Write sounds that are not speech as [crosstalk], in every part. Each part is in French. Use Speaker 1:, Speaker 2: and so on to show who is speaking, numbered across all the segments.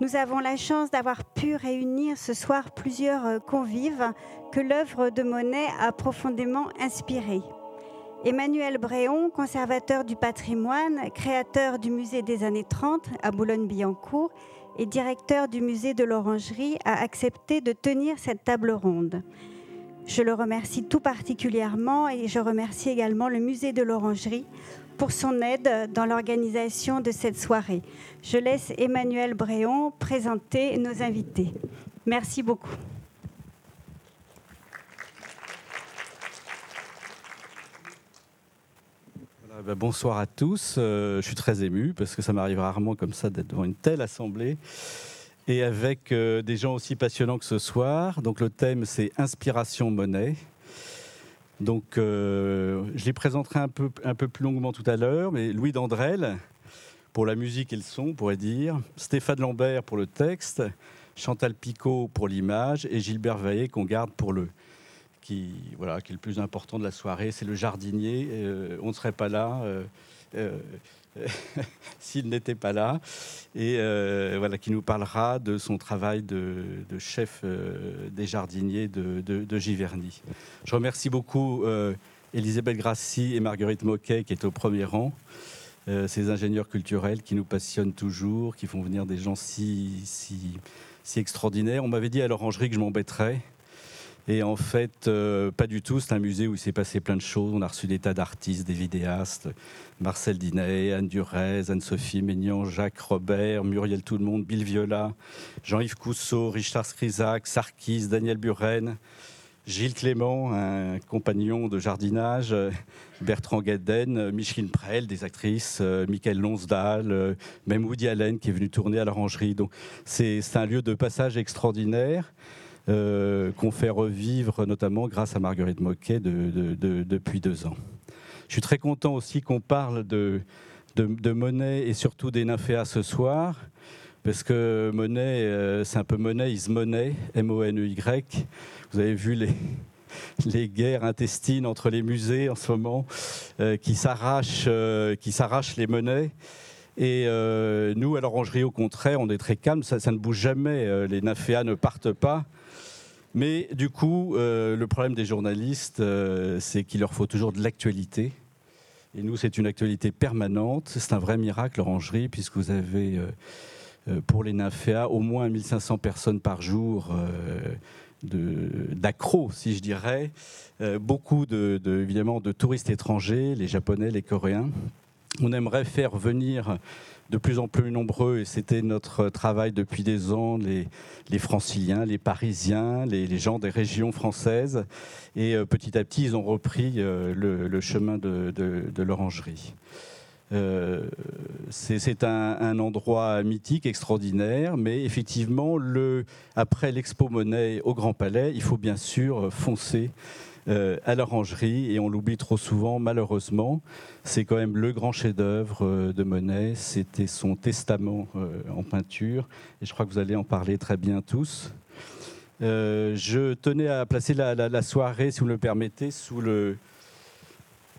Speaker 1: Nous avons la chance d'avoir pu réunir ce soir plusieurs euh, convives que l'œuvre de Monet a profondément inspirés. Emmanuel Bréon, conservateur du patrimoine, créateur du musée des années 30 à Boulogne-Billancourt et directeur du musée de l'Orangerie, a accepté de tenir cette table ronde. Je le remercie tout particulièrement et je remercie également le musée de l'Orangerie pour son aide dans l'organisation de cette soirée. Je laisse Emmanuel Bréon présenter nos invités. Merci beaucoup.
Speaker 2: Ben, bonsoir à tous. Euh, je suis très ému parce que ça m'arrive rarement comme ça d'être devant une telle assemblée et avec euh, des gens aussi passionnants que ce soir. Donc le thème c'est Inspiration Monnaie. Donc, euh, je les présenterai un peu, un peu plus longuement tout à l'heure, mais Louis Dandrel pour la musique et le son, on pourrait dire, Stéphane Lambert pour le texte, Chantal Picot pour l'image et Gilbert Vaillet qu'on garde pour le qui voilà qui est le plus important de la soirée, c'est le jardinier. Euh, on ne serait pas là. Euh, [laughs] s'il n'était pas là, et euh, voilà, qui nous parlera de son travail de, chef euh, des jardiniers de, Giverny. Je remercie beaucoup Elisabeth Grassi et Marguerite Moquet qui est au premier rang. ces ingénieurs culturels qui nous passionnent toujours, qui font venir des gens si, si extraordinaires. On m'avait dit à l'orangerie que je m'embêterais et en fait, euh, pas du tout. C'est un musée où il s'est passé plein de choses. On a reçu des tas d'artistes, des vidéastes. Marcel Dinet, Anne Durez, Anne-Sophie Maignan, Jacques Robert, Muriel Tout le Monde, Bill Viola, Jean-Yves Cousseau, Richard Scrizac, Sarkis, Daniel Buren, Gilles Clément, un compagnon de jardinage, Bertrand Gueden, Micheline Prel, des actrices, euh, Michael Lonsdal, euh, même Woody Allen qui est venu tourner à l'Orangerie. Donc c'est un lieu de passage extraordinaire. Euh, qu'on fait revivre notamment grâce à Marguerite Moquet depuis deux ans. Je suis très content aussi qu'on parle de, Monet et surtout des nymphéas ce soir, parce que Monet, euh, c'est un peu Monet is Monet, M-O-N-E-Y. Vous avez vu les, les guerres intestines entre les musées en ce moment, euh, qui s'arrachent les monnaies. Et nous, à l'orangerie, au contraire, on est très calme, ça, ne bouge jamais, les nymphéas ne partent pas. Mais du coup, euh, le problème des journalistes, euh, c'est qu'il leur faut toujours de l'actualité. Et nous, c'est une actualité permanente. C'est un vrai miracle, l'orangerie, puisque vous avez, euh, pour les nymphéas, au moins 1500 personnes par jour d'accros, si je dirais. beaucoup, de, évidemment, de touristes étrangers, les Japonais, les Coréens. On aimerait faire venir de plus en plus nombreux, et c'était notre travail depuis des ans, les, les franciliens, les parisiens, les, gens des régions françaises. Et euh, petit à petit, ils ont repris euh, le, chemin de, l'orangerie. Euh, c'est un, endroit mythique, extraordinaire, mais effectivement, le, après l'Expo Monet au Grand Palais, il faut bien sûr foncer euh, à l'orangerie et on l'oublie trop souvent malheureusement. C'est quand même le grand chef-d'œuvre euh, de Monet, c'était son testament euh, en peinture et je crois que vous allez en parler très bien tous. je tenais à placer la, soirée, si vous me le permettez, sous le,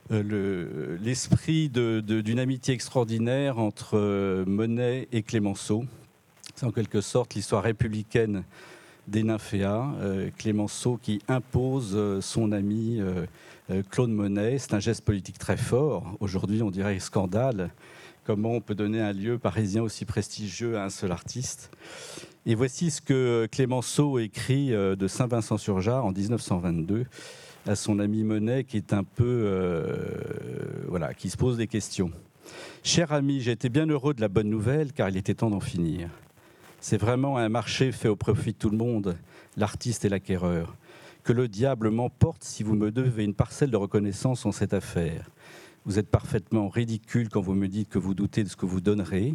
Speaker 2: l'esprit d'une amitié extraordinaire entre Monet et Clémenceau. C'est en quelque sorte l'histoire républicaine des nymphéas, euh, Clémenceau qui impose euh, son ami euh, Claude Monet. C'est un geste politique très fort. Aujourd'hui, on dirait scandale. Comment on peut donner un lieu parisien aussi prestigieux à un seul artiste? Et voici ce que Clémenceau écrit de Saint-Vincent-sur-Jard en 1922 à son ami Monet, qui est un peu, voilà, qui se pose des questions. Cher ami, j'ai été bien heureux de la bonne nouvelle, car il était temps d'en finir. C'est vraiment un marché fait au profit de tout le monde, l'artiste et l'acquéreur. Que le diable m'emporte si vous me devez une parcelle de reconnaissance en cette affaire. Vous êtes parfaitement ridicule quand vous me dites que vous doutez de ce que vous donnerez.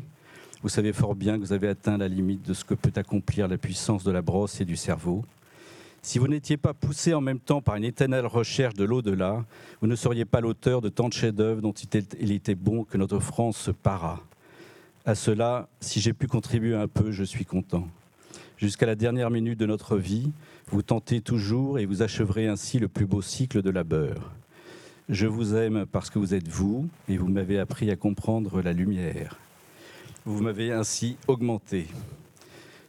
Speaker 2: Vous savez fort bien que vous avez atteint la limite de ce que peut accomplir la puissance de la brosse et du cerveau. Si vous n'étiez pas poussé en même temps par une éternelle recherche de l'au-delà, vous ne seriez pas l'auteur de tant de chefs-d'œuvre dont il était bon que notre France se para. À cela, si j'ai pu contribuer un peu, je suis content. Jusqu'à la dernière minute de notre vie, vous tentez toujours et vous acheverez ainsi le plus beau cycle de labeur. Je vous aime parce que vous êtes vous et vous m'avez appris à comprendre la lumière. Vous m'avez ainsi augmenté.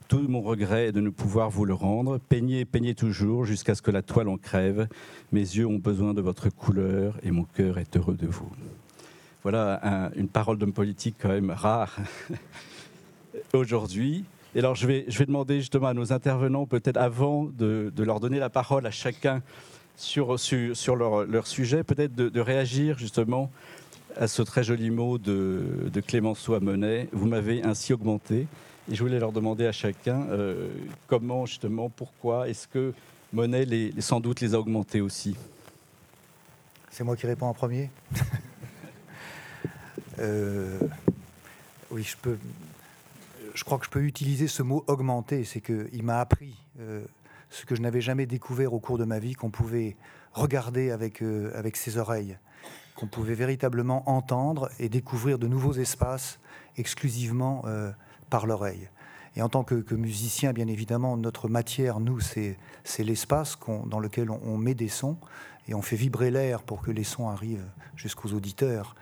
Speaker 2: Tout mon regret est de ne pouvoir vous le rendre. Peignez, peignez toujours jusqu'à ce que la toile en crève. Mes yeux ont besoin de votre couleur et mon cœur est heureux de vous. Voilà une parole d'homme politique quand même rare [laughs] aujourd'hui. Et alors je vais, demander justement à nos intervenants, peut-être avant de, leur donner la parole à chacun sur, sur, leur, sujet, peut-être de, réagir justement à ce très joli mot de, de Clémenceau à Monet. Vous m'avez ainsi augmenté. Et je voulais leur demander à chacun euh, comment, justement, pourquoi est-ce que Monet les, sans doute les a augmentés aussi?
Speaker 3: C'est moi qui réponds en premier? [laughs] Euh, oui, je peux. Je crois que je peux utiliser ce mot augmenter. C'est qu'il m'a appris euh, ce que je n'avais jamais découvert au cours de ma vie, qu'on pouvait regarder avec, avec ses oreilles, qu'on pouvait véritablement entendre et découvrir de nouveaux espaces exclusivement par l'oreille. Et en tant que, musicien, bien évidemment, notre matière, nous, c'est l'espace dans lequel on, met des sons et on fait vibrer l'air pour que les sons arrivent jusqu'aux auditeurs.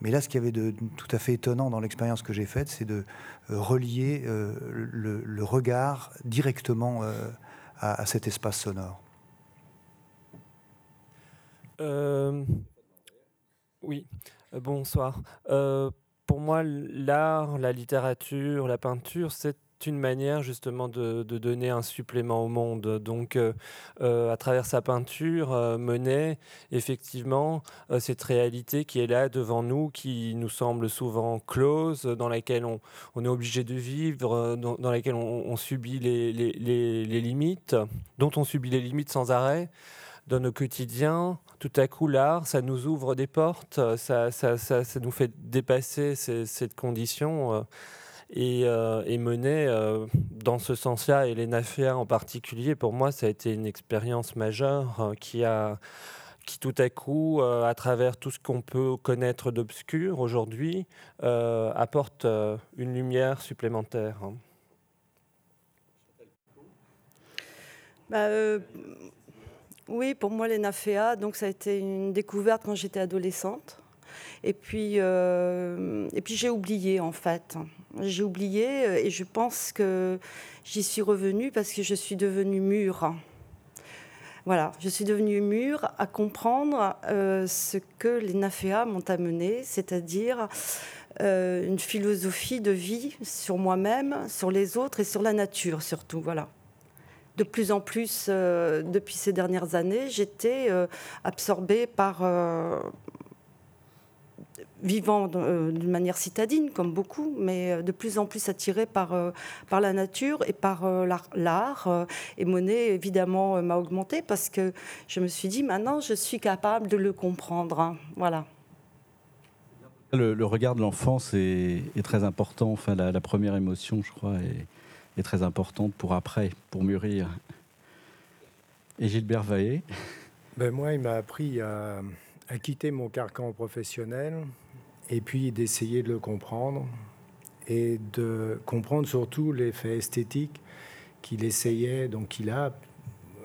Speaker 3: Mais là, ce qui y avait de tout à fait étonnant dans l'expérience que j'ai faite, c'est de euh, relier euh, le, regard directement euh, à, cet espace sonore.
Speaker 4: oui, bonsoir pour moi, l'art, la littérature, la peinture, c'est une manière justement de, donner un supplément au monde. Donc, euh, euh, à travers sa peinture, euh, Monet, effectivement, cette réalité qui est là devant nous, qui nous semble souvent close, dans laquelle on, est obligé de vivre, dans, laquelle on, subit les, limites, dont on subit les limites sans arrêt dans nos quotidiens, tout à coup, l'art, ça nous ouvre des portes, ça nous fait dépasser cette condition. Euh, et, euh, euh, dans ce sens-là, et les Naféa en particulier, pour moi, ça a été une expérience majeure qui a qui tout à coup, à travers tout ce qu'on peut connaître d'obscur aujourd'hui, apporte une lumière supplémentaire.
Speaker 5: Bah, oui, pour moi, les NAFEA, donc ça a été une découverte quand j'étais adolescente. Et puis, euh, puis j'ai oublié, en fait. J'ai oublié euh, et je pense que j'y suis revenue parce que je suis devenue mûre. Voilà, je suis devenue mûre à comprendre euh, ce que les NAFEA m'ont amené, c'est-à-dire une philosophie de vie sur moi-même, sur les autres et sur la nature surtout. Voilà de plus en plus, depuis ces dernières années, j'étais absorbée par, vivant d'une manière citadine, comme beaucoup, mais de plus en plus attirée par, par la nature et par l'art. Et Monet, évidemment, m'a augmentée parce que je me suis dit, maintenant, je suis capable de le comprendre. Hein. Voilà.
Speaker 2: Le, regard de l'enfance est, très important. Enfin, la, la, première émotion, je crois, est, est très importante pour après, pour mûrir. Et Gilbert Vaillé
Speaker 6: ben Moi, il m'a appris à, quitter mon carcan professionnel et puis d'essayer de le comprendre et de comprendre surtout l'effet esthétique qu'il essayait, donc qu'il a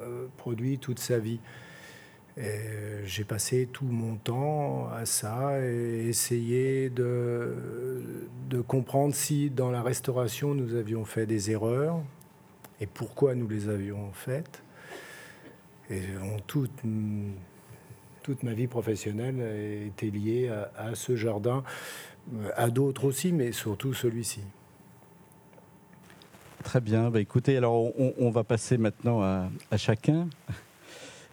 Speaker 6: euh, produit toute sa vie. J'ai passé tout mon temps à ça et essayer de, de comprendre si dans la restauration nous avions fait des erreurs et pourquoi nous les avions faites. Et toute, toute ma vie professionnelle été liée à, ce jardin, à d'autres aussi, mais surtout celui-ci.
Speaker 2: Très bien. Bah, écoutez, alors on, va passer maintenant à, à chacun.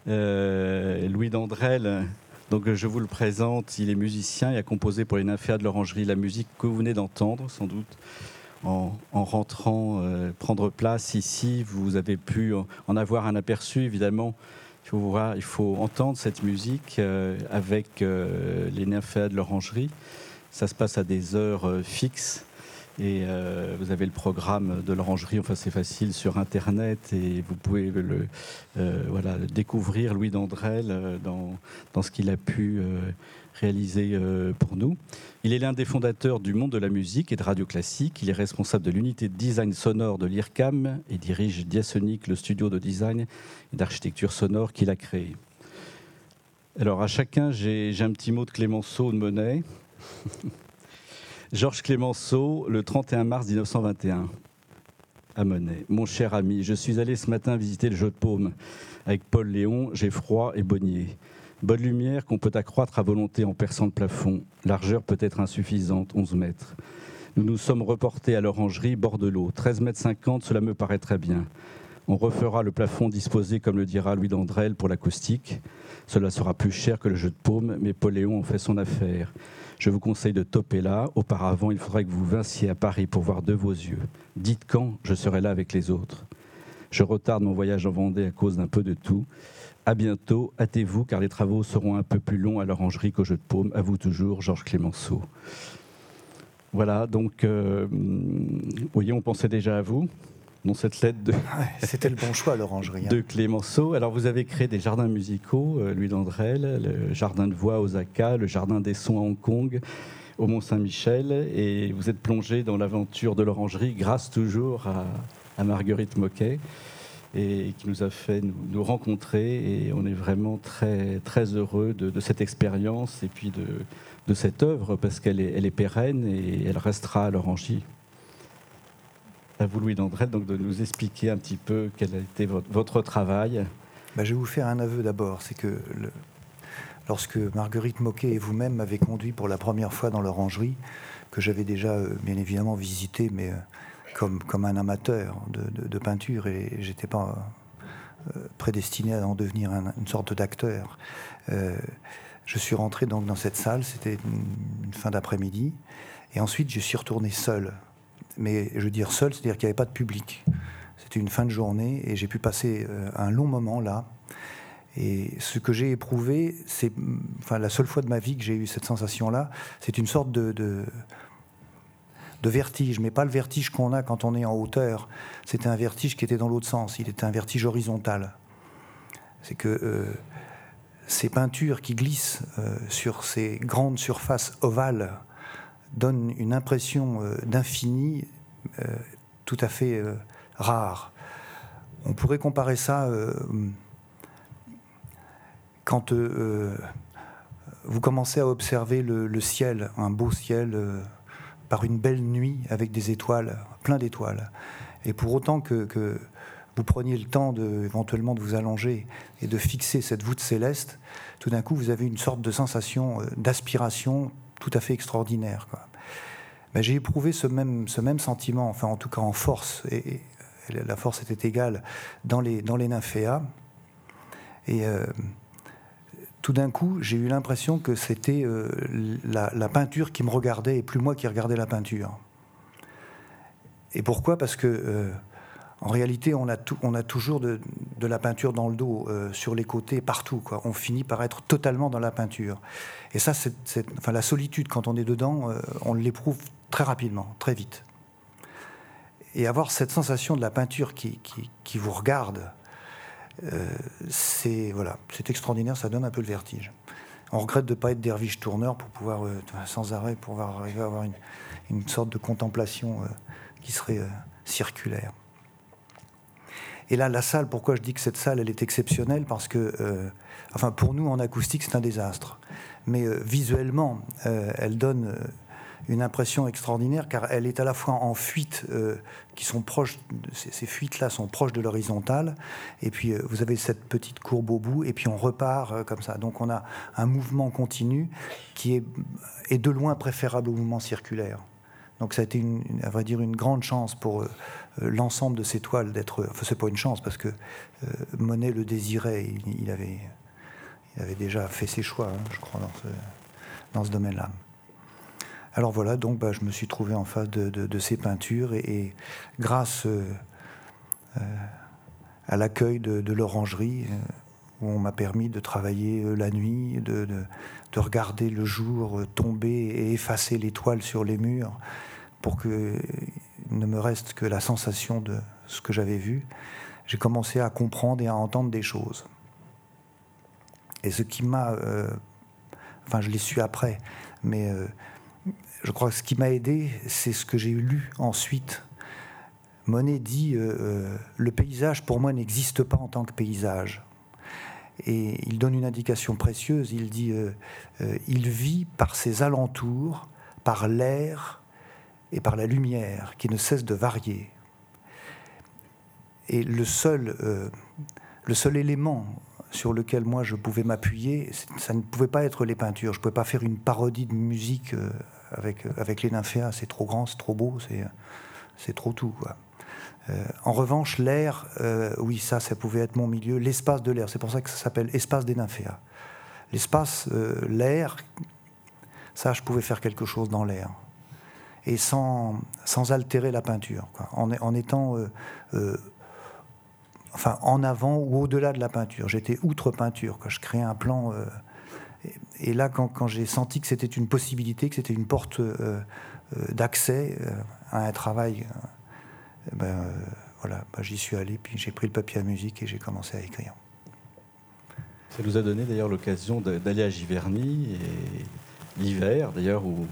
Speaker 2: Euh, Louis Dandrel, donc je vous le présente, il est musicien et a composé pour les nymphéas de l'Orangerie la musique que vous venez d'entendre, sans doute. En, rentrant euh, prendre place ici, vous avez pu en avoir un aperçu, évidemment. Il faut, voir, il faut entendre cette musique euh, avec les nymphéas de l'Orangerie. Ça se passe à des heures fixes. Et euh, vous avez le programme de l'orangerie, enfin c'est facile sur Internet et vous pouvez le, euh, voilà, découvrir Louis Dandrel euh, dans, dans ce qu'il a pu réaliser pour nous. Il est l'un des fondateurs du monde de la musique et de radio classique. Il est responsable de l'unité de design sonore de l'IRCAM et dirige Diasonic, le studio de design et d'architecture sonore qu'il a créé. Alors à chacun, j'ai un petit mot de Clémenceau de Monet. [laughs] Georges Clémenceau, le 31 mars 1921. à Monet. Mon cher ami, je suis allé ce matin visiter le jeu de paume avec Paul Léon, froid et bonnier. Bonne lumière qu'on peut accroître à volonté en perçant le plafond. Largeur peut être insuffisante, 11 mètres. Nous nous sommes reportés à l'orangerie, bord de l'eau. 13 mètres 50, cela me paraît très bien. On refera le plafond disposé, comme le dira Louis Dandrel, pour l'acoustique. Cela sera plus cher que le jeu de paume, mais Paul Léon en fait son affaire. Je vous conseille de toper là. Auparavant, il faudrait que vous vinssiez à Paris pour voir de vos yeux. Dites quand je serai là avec les autres. Je retarde mon voyage en Vendée à cause d'un peu de tout. À bientôt, hâtez-vous car les travaux seront un peu plus longs à l'orangerie qu'au jeu de paume. À vous toujours, Georges Clémenceau. Voilà, donc, euh, vous voyez, on pensait déjà à vous dans cette lettre de.
Speaker 3: C'était le bon choix, l'orangerie.
Speaker 2: Hein. De Clémenceau. Alors, vous avez créé des jardins musicaux, euh, Louis Dandrel, le jardin de voix à Osaka, le jardin des sons à Hong Kong, au Mont-Saint-Michel, et vous êtes plongé dans l'aventure de l'orangerie grâce toujours à, à Marguerite Moquet et qui nous a fait nous, rencontrer. Et on est vraiment très, très heureux de, cette expérience et puis de, cette œuvre parce qu'elle est, pérenne et elle restera à l'Orangerie. À vous, Louis Dandrel, donc de nous expliquer un petit peu quel a été votre, travail.
Speaker 3: Bah, je vais vous faire un aveu d'abord. C'est que lorsque Marguerite Moquet et vous-même m'avez conduit pour la première fois dans l'Orangerie, que j'avais déjà euh, bien évidemment visité, mais euh, comme, un amateur de, peinture et j'étais pas euh, prédestiné à en devenir une sorte d'acteur. Euh, je suis rentré donc dans cette salle, c'était une, fin d'après-midi, et ensuite je suis retourné seul. Mais je veux dire seul, c'est-à-dire qu'il n'y avait pas de public. C'était une fin de journée et j'ai pu passer euh, un long moment là. Et ce que j'ai éprouvé, c'est, enfin, la seule fois de ma vie que j'ai eu cette sensation-là, c'est une sorte de vertige, mais pas le vertige qu'on a quand on est en hauteur. C'était un vertige qui était dans l'autre sens, il était un vertige horizontal. C'est que euh, ces peintures qui glissent euh, sur ces grandes surfaces ovales donnent une impression euh, d'infini tout à fait rare. On pourrait comparer ça quand vous commencez à observer le ciel, un beau ciel par une belle nuit avec des étoiles, plein d'étoiles. Et pour autant que, vous preniez le temps de, éventuellement de vous allonger et de fixer cette voûte céleste, tout d'un coup vous avez une sorte de sensation euh, d'aspiration tout à fait extraordinaire. J'ai éprouvé ce même, sentiment, enfin en tout cas en force, et, la force était égale dans les, dans nymphéas. Et euh, tout d'un coup, j'ai eu l'impression que c'était euh, la, peinture qui me regardait et plus moi qui regardais la peinture. Et pourquoi? Parce que euh, en réalité, on a, toujours de, la peinture dans le dos, euh, sur les côtés, partout. On finit par être totalement dans la peinture. Et ça, enfin, la solitude, quand on est dedans, on l'éprouve très rapidement, très vite. Et avoir cette sensation de la peinture qui, vous regarde, c'est voilà, c'est extraordinaire, ça donne un peu le vertige. On regrette de ne pas être derviche tourneur pour pouvoir, euh, sans arrêt, pouvoir arriver à avoir une, sorte de contemplation euh, qui serait circulaire. Et là, la salle, pourquoi je dis que cette salle, elle est exceptionnelle? Parce que, enfin, pour nous, en acoustique, c'est un désastre. Mais visuellement, elle donne une impression extraordinaire car elle est à la fois en fuite, euh, qui sont proches, ces, fuites-là sont proches de l'horizontale, et puis euh, vous avez cette petite courbe au bout, et puis on repart euh, comme ça. Donc on a un mouvement continu qui est, est de loin préférable au mouvement circulaire. Donc ça a été, une, à vrai dire, une grande chance pour l'ensemble de ces toiles d'être. Enfin, c'est pas une chance parce que Monet le désirait. Il, avait, il avait déjà fait ses choix, hein, je crois, dans ce, dans ce domaine-là. Alors voilà, donc bah, je me suis trouvé en face de, ces peintures et, grâce euh, euh, à l'accueil de, l'orangerie, euh, où on m'a permis de travailler la nuit, de, regarder le jour tomber et effacer l'étoile sur les murs, pour qu'il ne me reste que la sensation de ce que j'avais vu, j'ai commencé à comprendre et à entendre des choses. Et ce qui m'a... enfin, je l'ai su après, mais je crois que ce qui m'a aidé, c'est ce que j'ai lu ensuite. Monet dit euh, euh, Le paysage, pour moi, n'existe pas en tant que paysage. Et il donne une indication précieuse il dit euh, Il vit par ses alentours, par l'air et par la lumière qui ne cesse de varier. et le seul, le seul élément sur lequel moi je pouvais m'appuyer, ça ne pouvait pas être les peintures. Je ne pouvais pas faire une parodie de musique avec, les nymphéas. C'est trop grand, c'est trop beau, c'est trop tout. en revanche, l'air, oui, ça, ça pouvait être mon milieu, l'espace de l'air. C'est pour ça que ça s'appelle espace des nymphéas. L'espace, l'air, ça, je pouvais faire quelque chose dans l'air. Et sans, sans altérer la peinture, En, étant euh, euh, enfin, en avant ou au-delà de la peinture. J'étais outre-peinture, quand je créais un plan. Euh, et, là, quand, j'ai senti que c'était une possibilité, que c'était une porte d'accès à un travail, ben, voilà, ben, j'y suis allé, puis j'ai pris le papier à musique et j'ai commencé à écrire.
Speaker 2: Ça nous a donné d'ailleurs l'occasion d'aller à Giverny et l'hiver, d'ailleurs, où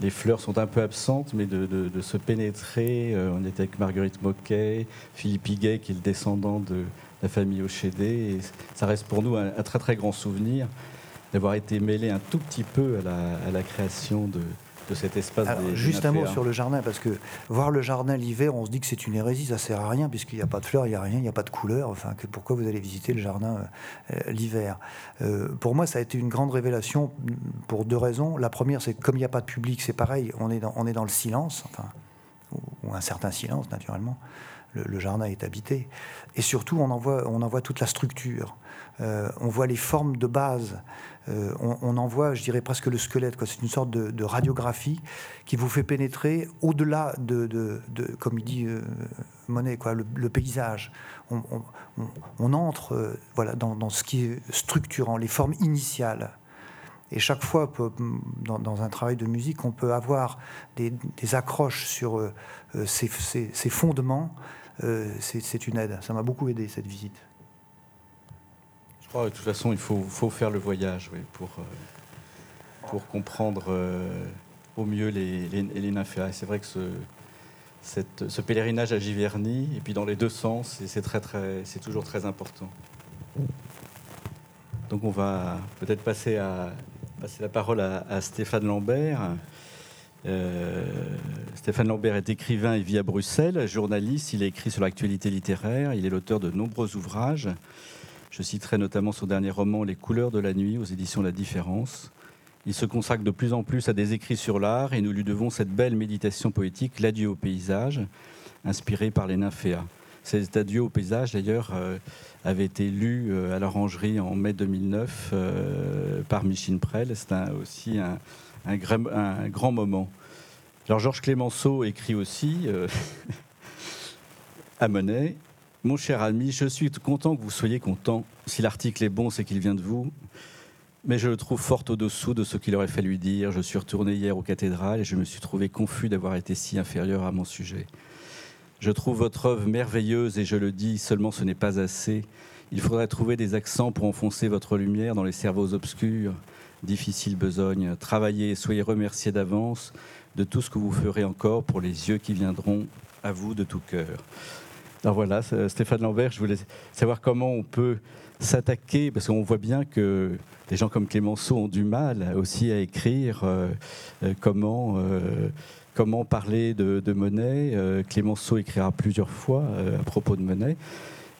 Speaker 2: les fleurs sont un peu absentes, mais de, se pénétrer. Euh, on était avec Marguerite Moquet, Philippe Higuet, qui est le descendant de la famille Ochédé. Et ça reste pour nous un, très très grand souvenir d'avoir été mêlé un tout petit peu à la création de, de cet espace.
Speaker 3: juste un mot sur le jardin, parce que voir le jardin l'hiver, on se dit que c'est une hérésie, ça sert à rien, puisqu'il n'y a pas de fleurs, il n'y a rien, il n'y a pas de couleurs. Enfin, que, pourquoi vous allez visiter le jardin euh, l'hiver? Euh, Pour moi, ça a été une grande révélation pour deux raisons. La première, c'est que comme il n'y a pas de public, c'est pareil, on est dans, on est dans le silence, enfin, ou, un certain silence, naturellement. Le, jardin est habité. Et surtout, on en voit, on toute la structure. Euh, on voit les formes de base. Euh, on, en voit, je dirais, presque le squelette. C'est une sorte de, radiographie qui vous fait pénétrer au-delà de, comme il dit euh, Monet, quoi, le, paysage. On, entre voilà, dans, ce qui est structurant, les formes initiales. Et chaque fois, dans, un travail de musique, on peut avoir des, accroches sur ces, fondements. C'est une aide. Ça m'a beaucoup aidé, cette visite
Speaker 2: de toute façon, il faut, faire le voyage pour, euh, pour comprendre euh, au mieux les, les, nymphéas. C'est vrai que ce, ce pèlerinage à Giverny, et puis dans les deux sens, c'est très, très, toujours très important. Donc on va peut-être passer, passer la parole à, Stéphane Lambert. Euh, Stéphane Lambert est écrivain et vit à Bruxelles, journaliste, il a écrit sur l'actualité littéraire, il est l'auteur de nombreux ouvrages. Je citerai notamment son dernier roman Les couleurs de la nuit aux éditions La Différence. Il se consacre de plus en plus à des écrits sur l'art et nous lui devons cette belle méditation poétique, L'adieu au paysage, inspirée par les nymphéas. Cet adieu au paysage, d'ailleurs, euh, avait été lu euh, à l'orangerie en mai 2009 euh, par Michine Prel. C'est aussi un, un, grand moment. Alors Georges Clémenceau écrit aussi [laughs] à Monet mon cher ami, je suis content que vous soyez content. Si l'article est bon, c'est qu'il vient de vous. Mais je le trouve fort au-dessous de ce qu'il aurait fallu dire. Je suis retourné hier aux cathédrales et je me suis trouvé confus d'avoir été si inférieur à mon sujet. Je trouve votre œuvre merveilleuse et je le dis, seulement ce n'est pas assez. Il faudrait trouver des accents pour enfoncer votre lumière dans les cerveaux obscurs. Difficile besogne. Travaillez soyez remerciés d'avance de tout ce que vous ferez encore pour les yeux qui viendront à vous de tout cœur. Alors voilà, Stéphane Lambert, je voulais savoir comment on peut s'attaquer, parce qu'on voit bien que des gens comme Clémenceau ont du mal aussi à écrire euh, euh, comment, euh, comment parler de, de Monet. Clémenceau écrira plusieurs fois à propos de Monet.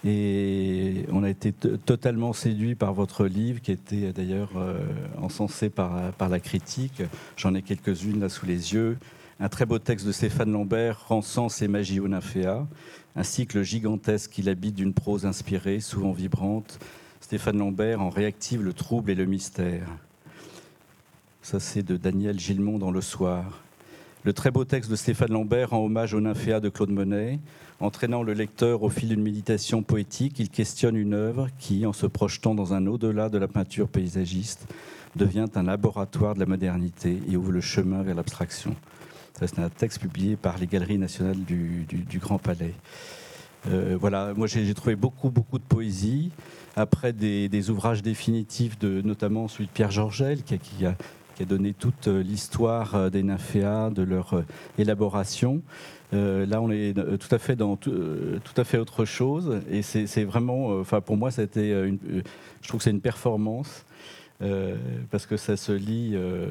Speaker 2: Et on a été totalement séduit par votre livre, qui était d'ailleurs encensé par, la critique. J'en ai quelques-unes là sous les yeux. Un très beau texte de Stéphane Lambert, sens et magie au nymphéa un cycle gigantesque qui l'habite d'une prose inspirée, souvent vibrante. Stéphane Lambert en réactive le trouble et le mystère. Ça, c'est de Daniel Gilmont dans Le Soir. Le très beau texte de Stéphane Lambert rend hommage au nymphéa de Claude Monet. Entraînant le lecteur au fil d'une méditation poétique, il questionne une œuvre qui, en se projetant dans un au-delà de la peinture paysagiste, devient un laboratoire de la modernité et ouvre le chemin vers l'abstraction. C'est un texte publié par les Galeries nationales du, Grand Palais. Euh, voilà, moi j'ai trouvé beaucoup, beaucoup de poésie. Après des, ouvrages définitifs, de, notamment celui de Pierre Georgel, qui, a, donné toute l'histoire euh, des nymphéas, de leur euh, élaboration. là, on est tout à fait dans tout, à fait autre chose. Et c'est vraiment, enfin pour moi, c'était je trouve que c'est une performance. Euh, parce que ça se lit euh,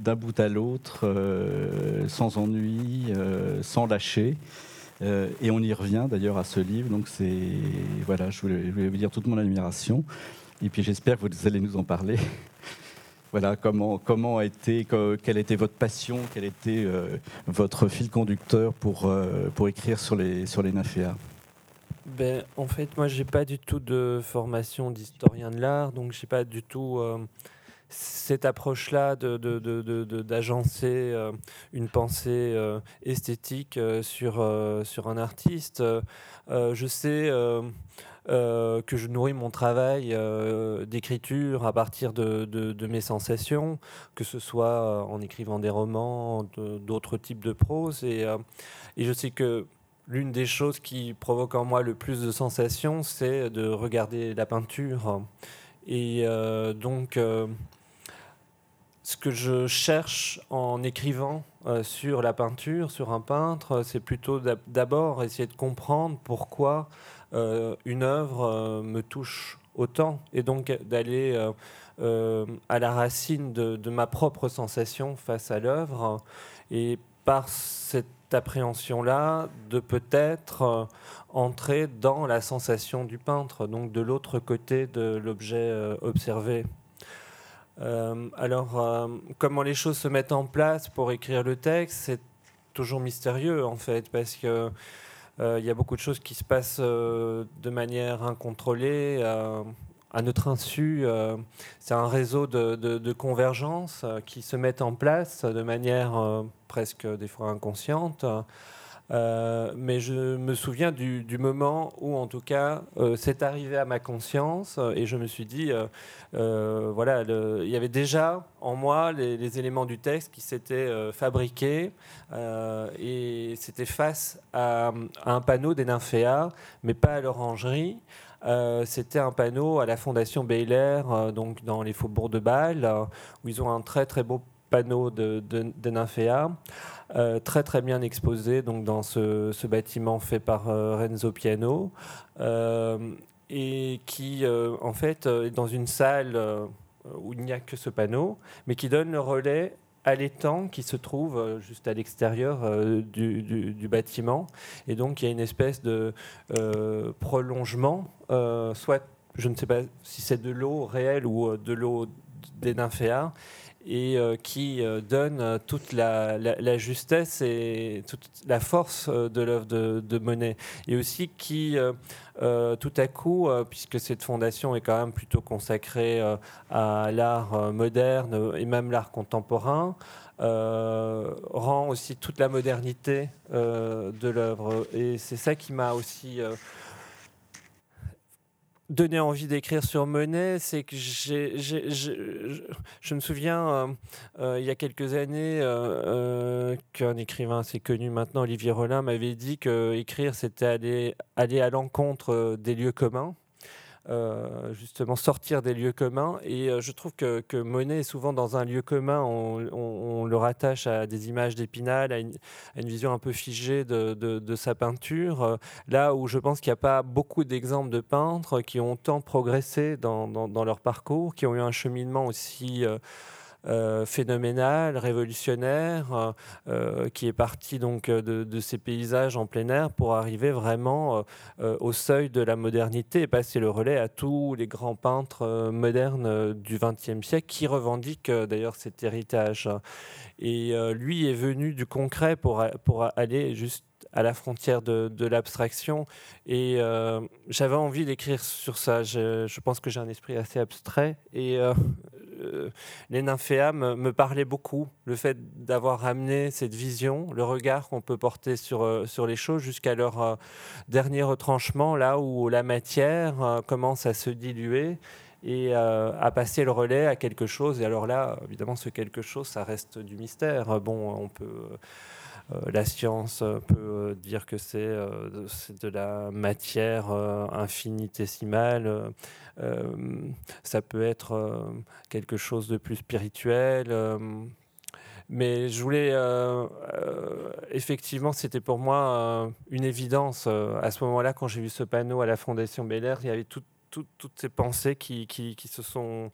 Speaker 2: d'un bout à l'autre, euh, sans ennui, sans lâcher. et on y revient d'ailleurs à ce livre. Donc voilà, je voulais, vous dire toute mon admiration. Et puis j'espère que vous allez nous en parler. [laughs] voilà, comment, comment a été, quelle était votre passion, quel était votre fil conducteur pour, pour écrire sur les, sur les
Speaker 4: ben, en fait, moi, j'ai pas du tout de formation d'historien de l'art, donc j'ai pas du tout cette approche-là d'agencer de, de, euh, une pensée euh, esthétique euh, sur, sur un artiste. je sais que je nourris mon travail d'écriture à partir de, mes sensations, que ce soit en écrivant des romans, d'autres types de prose. Et, je sais que l'une des choses qui provoque en moi le plus de sensations, c'est de regarder la peinture. Et donc, ce que je cherche en écrivant euh, sur la peinture, sur un peintre, c'est plutôt d'abord essayer de comprendre pourquoi euh, une œuvre euh, me touche autant et donc d'aller à la racine de, ma propre sensation face à l'œuvre et par cette appréhension-là de peut-être entrer dans la sensation du peintre, donc de l'autre côté de l'objet observé. Euh, alors, euh, comment les choses se mettent en place pour écrire le texte, c'est toujours mystérieux en fait, parce que euh, il y a beaucoup de choses qui se passent de manière incontrôlée, à notre insu. c'est un réseau de, de convergence qui se met en place de manière presque des fois inconsciente. Euh, mais je me souviens du, moment où, en tout cas, euh, c'est arrivé à ma conscience euh, et je me suis dit, voilà, il y avait déjà en moi les, éléments du texte qui s'étaient fabriqués et c'était face à, un panneau des nymphéas, mais pas à l'orangerie. c'était un panneau à la Fondation Baylor, donc dans les faubourgs de Bâle, où ils ont un très très beau panneau de, de. Euh, très très bien exposé donc dans ce, bâtiment fait par euh, Renzo Piano euh, et qui en fait est dans une salle où il n'y a que ce panneau, mais qui donne le relais à l'étang qui se trouve juste à l'extérieur du, bâtiment. Et donc il y a une espèce de prolongement, soit je ne sais pas si c'est de l'eau réelle ou de l'eau des nymphéas, et euh, qui euh, donne euh, toute la, justesse et toute la force de l'œuvre de, Monet. Et aussi qui, tout à coup, puisque cette fondation est quand même plutôt consacrée à l'art moderne et même l'art contemporain, rend aussi toute la modernité de l'œuvre. Et c'est ça qui m'a aussi donné envie d'écrire sur Monet, c'est que je, me souviens, euh, euh, il y a quelques années, euh, qu'un écrivain assez connu maintenant, Olivier Rollin, m'avait dit que écrire, c'était aller, aller à l'encontre des lieux communs. Euh, justement sortir des lieux communs. Et euh, je trouve que, Monet est souvent dans un lieu commun. On, le rattache à des images d'Épinal, à, une, vision un peu figée de, sa peinture. Euh, là où je pense qu'il n'y a pas beaucoup d'exemples de peintres qui ont tant progressé dans, leur parcours, qui ont eu un cheminement aussi phénoménal, révolutionnaire, euh, euh, qui est parti donc de, ces paysages en plein air pour arriver vraiment au seuil de la modernité et passer le relais à tous les grands peintres modernes du XXe siècle qui revendiquent d'ailleurs cet héritage. Et lui est venu du concret pour, pour aller juste à la frontière de, l'abstraction. Et j'avais envie d'écrire sur ça. Je, pense que j'ai un esprit assez abstrait. Et euh, les nymphéas me, parlaient beaucoup. Le fait d'avoir amené cette vision, le regard qu'on peut porter sur, euh, sur les choses jusqu'à leur euh, dernier retranchement, là où la matière commence à se diluer et à passer le relais à quelque chose. Et alors là, évidemment, ce quelque chose, ça reste du mystère. Bon, on peut euh, la science peut euh, dire que c'est euh, de la matière infinitésimale. ça peut être quelque chose de plus spirituel. Mais je voulais, effectivement, c'était pour moi une évidence. à ce moment-là, quand j'ai vu ce panneau à la Fondation Bel il y avait toutes ces pensées qui, qui, se sont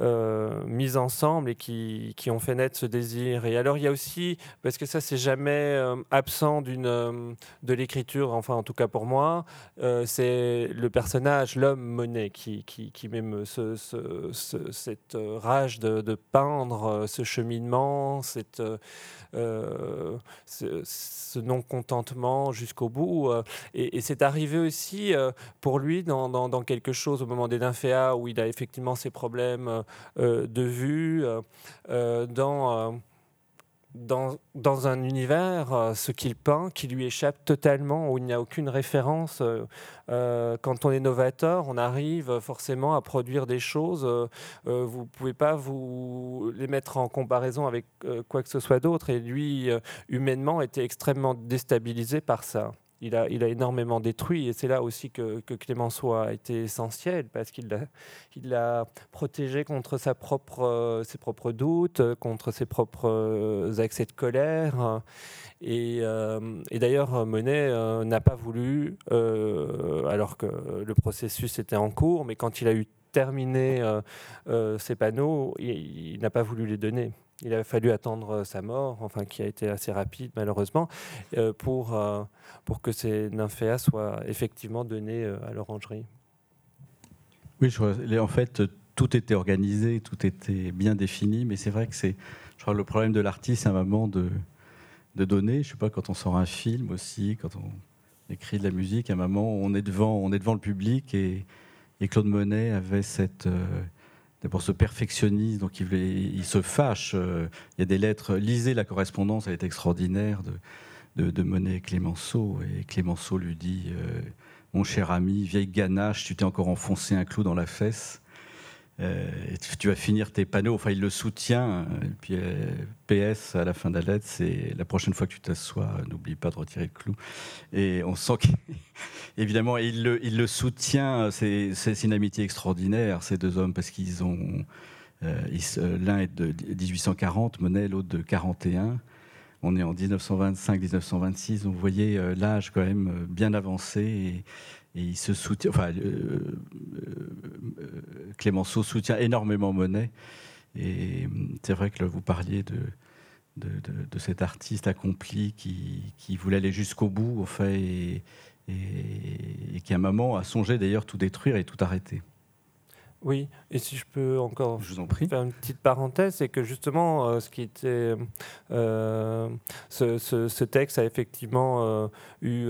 Speaker 4: euh, mises ensemble et qui, qui, ont fait naître ce désir. Et alors il y a aussi, parce que ça c'est jamais euh, absent d'une de l'écriture, enfin en tout cas pour moi, c'est le personnage, l'homme Monet, qui, qui, qui m'aime ce, cette rage de, de, peindre, ce cheminement, cette, ce, ce non-contentement jusqu'au bout. et, c'est arrivé aussi pour lui dans, dans, dans, quelque chose au moment des nymphéas où il a effectivement ses problèmes euh, euh, de vue, euh, dans dans, dans, un univers, ce qu'il peint, qui lui échappe totalement, où il n'y a aucune référence. quand on est novateur, on arrive forcément à produire des choses. vous ne pouvez pas vous les mettre en comparaison avec quoi que ce soit d'autre. Et lui, humainement, était extrêmement déstabilisé par ça il a, il a énormément détruit. Et c'est là aussi que, que, Clémenceau a été essentiel, parce qu'il l'a il a protégé contre ses propres doutes, contre ses propres accès de colère. Et, euh, et d'ailleurs, Monet euh, n'a pas voulu, euh, alors que le processus était en cours, mais quand il a eu terminé ses panneaux, il n'a pas voulu les donner. Il a fallu attendre euh, sa mort, enfin qui a été assez rapide malheureusement, euh, pour, euh, pour que ces nymphéas soient effectivement donnés à l'orangerie.
Speaker 2: Oui, en fait, tout était organisé, tout était bien défini, mais c'est vrai que c'est, le problème de l'artiste, à un moment de, de donner. Je sais pas, quand on sort un film aussi, quand on écrit de la musique, à un moment, on est devant, on est devant le public et, et Claude Monet avait cette pour ce perfectionnisme, donc il, se fâche. Euh, il y a des lettres. Lisez la correspondance, elle est extraordinaire de, de, Monet et Clémenceau. Et Clémenceau lui dit euh, Mon cher ami, vieille ganache, tu t'es encore enfoncé un clou dans la fesse. Euh, tu vas finir tes panneaux. Enfin, il le soutient. Puis, euh, PS, à la fin de la lettre, c'est la prochaine fois que tu t'assois, n'oublie pas de retirer le clou. Et on sent qu'évidemment, [laughs] il le, soutient. C'est une amitié extraordinaire, ces deux hommes, parce qu'ils ont. Euh, l'un est de 1840, Monet, l'autre de 41. On est en 1925-1926, donc vous voyez l'âge quand même bien avancé. Et il se soutient, enfin, euh, euh, Clémenceau soutient énormément Monet. Et c'est vrai que vous parliez de, de, de, cet artiste accompli qui, qui voulait aller jusqu'au bout, en fait, et, et, et, qui à un moment a songé d'ailleurs tout détruire et tout arrêter.
Speaker 4: Oui, et si je peux encore
Speaker 2: je vous en prie.
Speaker 4: faire une petite parenthèse, c'est que justement, euh, ce qui était, euh, ce, ce, texte a effectivement euh, eu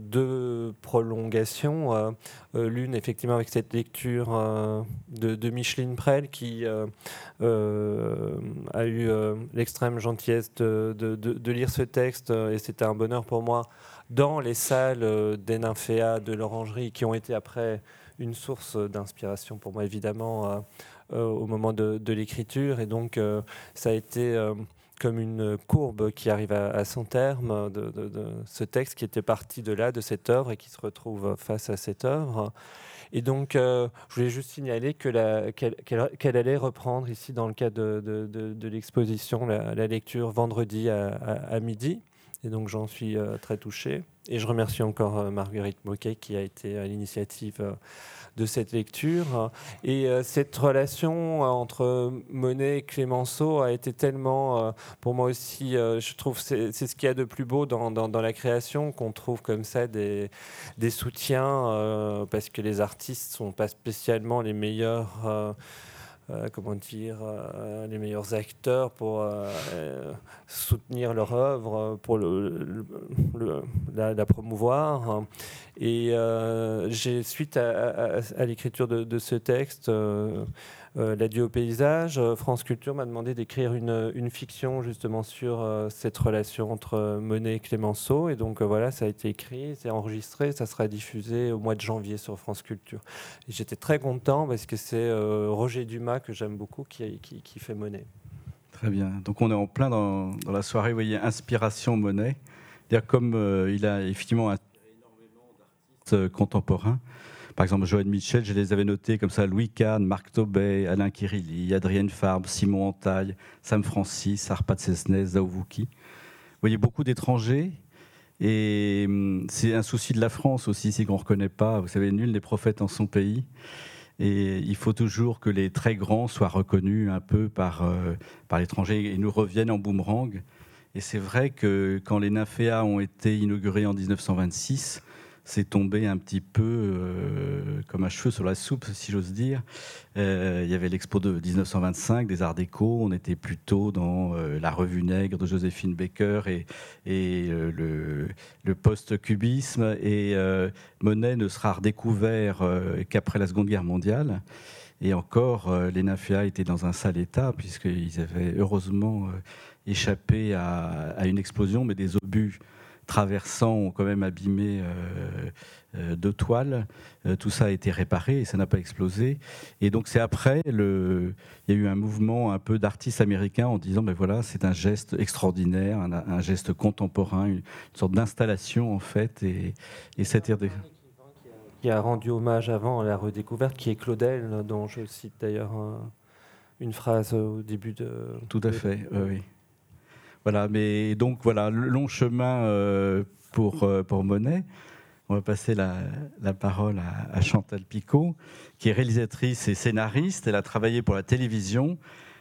Speaker 4: deux prolongations. L'une, effectivement, avec cette lecture de, de, Micheline Prel, qui a eu l'extrême gentillesse de, de, de, lire ce texte, et c'était un bonheur pour moi, dans les salles des nymphéas de l'orangerie, qui ont été après une source d'inspiration pour moi, évidemment, euh, euh, au moment de, l'écriture. Et donc, euh, ça a été comme une courbe qui arrive à, son terme de, ce texte qui était parti de là, de cette œuvre, et qui se retrouve face à cette œuvre. Et donc, je voulais juste signaler qu'elle allait reprendre ici, dans le cadre de, l'exposition, la, lecture vendredi à, midi. Et donc, j'en suis très touché. Et je remercie encore Marguerite Moquet qui a été à l'initiative de cette lecture. Et euh, cette relation euh, entre Monet et Clémenceau a été tellement, euh, pour moi aussi, je trouve c'est ce qu'il y a de plus beau dans, dans, la création, qu'on trouve comme ça des, des soutiens, parce que les artistes sont pas spécialement les meilleurs. Euh, comment dire, euh, les meilleurs acteurs pour euh, soutenir leur œuvre, pour la, promouvoir. Et j'ai, suite à, l'écriture de, ce texte, euh, l'adieu au paysage, euh, France Culture m'a demandé d'écrire une, fiction justement sur euh, cette relation entre Monet et Clémenceau. Et donc voilà, ça a été écrit, c'est enregistré, ça sera diffusé au mois de janvier sur France Culture. J'étais très content parce que c'est Roger Dumas, que j'aime beaucoup, qui, fait Monet.
Speaker 2: Très bien. Donc on est en plein dans, la soirée, vous voyez, inspiration Monet. Comme il a effectivement énormément d'artistes contemporains. Par exemple, Joanne Mitchell, je les avais notés comme ça Louis Kahn, Marc Tobey, Alain Kirilli, Adrienne Farbe, Simon Antaille, Sam Francis, Arpad Cesnes, Zaouvuki. Vous voyez beaucoup d'étrangers. Et hum, c'est un souci de la France aussi, c'est qu'on ne reconnaît pas. Vous savez, nul n'est prophète en son pays. Et il faut toujours que les très grands soient reconnus un peu par, par l'étranger et nous reviennent en boomerang. Et c'est vrai que quand les nymphéas ont été inaugurés en 1926, c'est tombé un petit peu euh, comme un cheveu sur la soupe, si j'ose dire. Euh, il y avait l'expo de 1925 des Arts Déco. On était plutôt dans euh, la revue Nègre de Joséphine Baker et, le, post-cubisme. Et Monet ne sera redécouvert qu'après la Seconde Guerre mondiale. Et encore, les nymphéas étaient dans un sale état, puisqu'ils avaient heureusement échappé à, une explosion, mais des obus traversant ont quand même abîmé euh, euh, deux toiles. Euh, tout ça a été réparé et ça n'a pas explosé. Et donc c'est après, le, il y a eu un mouvement un peu d'artistes américains en disant, ben voilà, c'est un geste extraordinaire, un, geste contemporain, une, sorte d'installation en fait. Et, et cette
Speaker 4: qui a rendu hommage avant à la redécouverte, qui est Claudel, dont je cite d'ailleurs une phrase au début de...
Speaker 2: Tout à fait, oui. Voilà, mais donc voilà, long chemin euh, pour, euh, pour Monet. On va passer la, la parole à, Chantal Picot, qui est réalisatrice et scénariste. Elle a travaillé pour la télévision.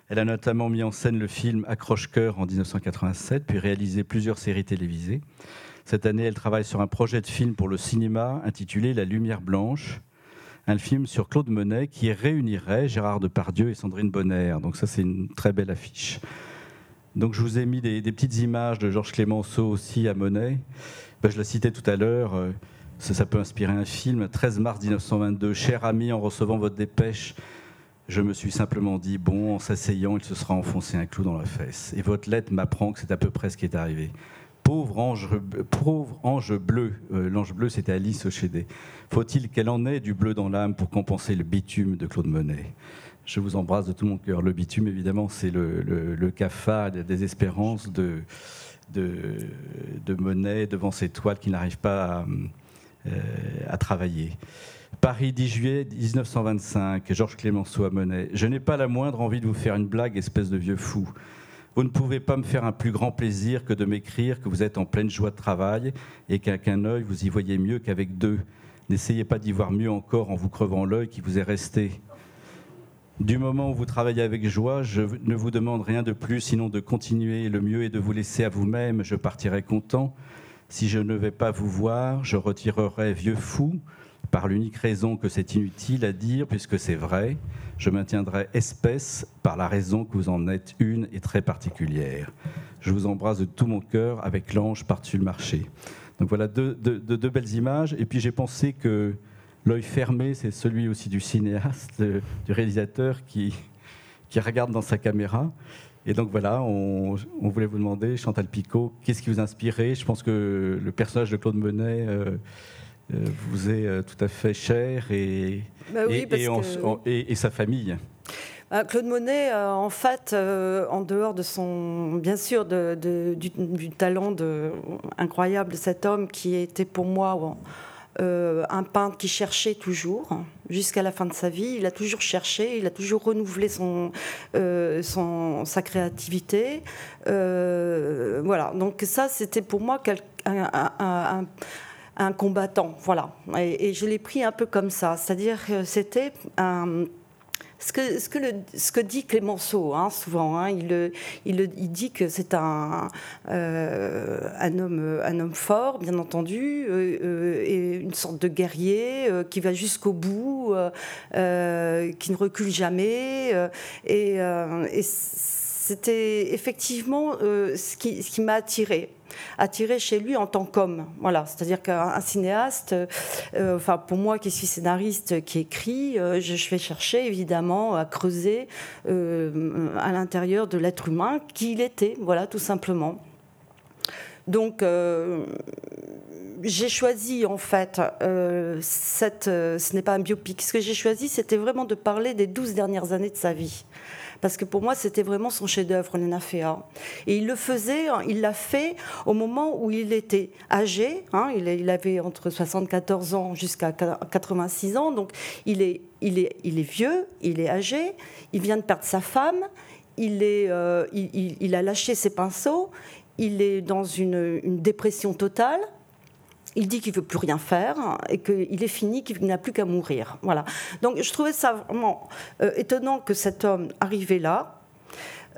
Speaker 2: Elle a notamment mis en scène le film Accroche-Cœur en 1987, puis réalisé plusieurs séries télévisées. Cette année, elle travaille sur un projet de film pour le cinéma intitulé La Lumière Blanche, un film sur Claude Monet qui réunirait Gérard Depardieu et Sandrine Bonner. Donc ça, c'est une très belle affiche. Donc je vous ai mis des, petites images de Georges Clémenceau aussi à Monet. Ben, je la citais tout à l'heure, euh, ça, peut inspirer un film. 13 mars 1922, cher ami, en recevant votre dépêche, je me suis simplement dit, bon, en s'asseyant, il se sera enfoncé un clou dans la fesse. Et votre lettre m'apprend que c'est à peu près ce qui est arrivé. Pauvre ange, bleu, euh, l'ange bleu c'était Alice Chédé. Faut-il qu'elle en ait du bleu dans l'âme pour compenser le bitume de Claude Monet? Je vous embrasse de tout mon cœur. Le bitume, évidemment, c'est le, le, cafard des espérances de, Monet devant ces toiles qui n'arrivent pas à, euh, travailler. Paris, 10 juillet 1925, Georges Clémenceau à Monet. Je n'ai pas la moindre envie de vous faire une blague, espèce de vieux fou. Vous ne pouvez pas me faire un plus grand plaisir que de m'écrire que vous êtes en pleine joie de travail et qu'avec un œil vous y voyez mieux qu'avec deux. N'essayez pas d'y voir mieux encore en vous crevant l'œil qui vous est resté. Du moment où vous travaillez avec joie, je ne vous demande rien de plus sinon de continuer. Le mieux est de vous laisser à vous-même. Je partirai content. Si je ne vais pas vous voir, je retirerai vieux fou par l'unique raison que c'est inutile à dire puisque c'est vrai. Je maintiendrai espèce par la raison que vous en êtes une et très particulière. Je vous embrasse de tout mon cœur avec l'ange par-dessus le marché. Donc voilà deux, deux belles images. Et puis j'ai pensé que L'œil fermé, c'est celui aussi du cinéaste, euh, du réalisateur qui, qui regarde dans sa caméra. Et donc voilà, on, voulait vous demander, Chantal Picot, qu'est-ce qui vous inspirait Je pense que le personnage de Claude Monet euh, euh, vous est tout à fait cher et,
Speaker 5: bah
Speaker 2: et, sa famille.
Speaker 5: Bah, Claude Monet, en fait, en dehors de son, bien sûr, de, du, talent de, incroyable de cet homme qui était pour moi euh, un peintre qui cherchait toujours jusqu'à la fin de sa vie. Il a toujours cherché, il a toujours renouvelé son, euh, sa créativité. Euh, voilà, donc ça, c'était pour moi un, un, combattant. Voilà, et, et je l'ai pris un peu comme ça. C'est-à-dire que c'était un ce que, ce que, le, ce que dit Clémenceau, hein, souvent, hein, il, il, il, dit que c'est un, euh, un, homme, un homme fort, bien entendu, euh, euh, et une sorte de guerrier qui va jusqu'au bout, qui ne recule jamais. et, c'était effectivement ce qui, ce qui m'a attiré attiré chez lui en tant qu'homme. Voilà, c'est-à-dire qu'un cinéaste, euh, enfin pour moi qui suis scénariste, qui écrit, euh, je, vais chercher évidemment à creuser euh, à l'intérieur de l'être humain qui il était, voilà, tout simplement. Donc j'ai choisi en fait ce n'est pas un biopic. Ce que j'ai choisi, c'était vraiment de parler des douze dernières années de sa vie parce que pour moi, c'était vraiment son chef-d'œuvre, Féa. Et il le faisait, hein, il l'a fait au moment où il était âgé, hein, il, avait entre 74 ans jusqu'à 86 ans, donc il est, il, est, il est vieux, il est âgé, il vient de perdre sa femme, il, est, euh, il, a lâché ses pinceaux, il est dans une dépression totale, il dit qu'il veut plus rien faire et qu'il est fini, qu'il n'a plus qu'à mourir. Voilà. Donc je trouvais ça vraiment euh, étonnant que cet homme arrivé là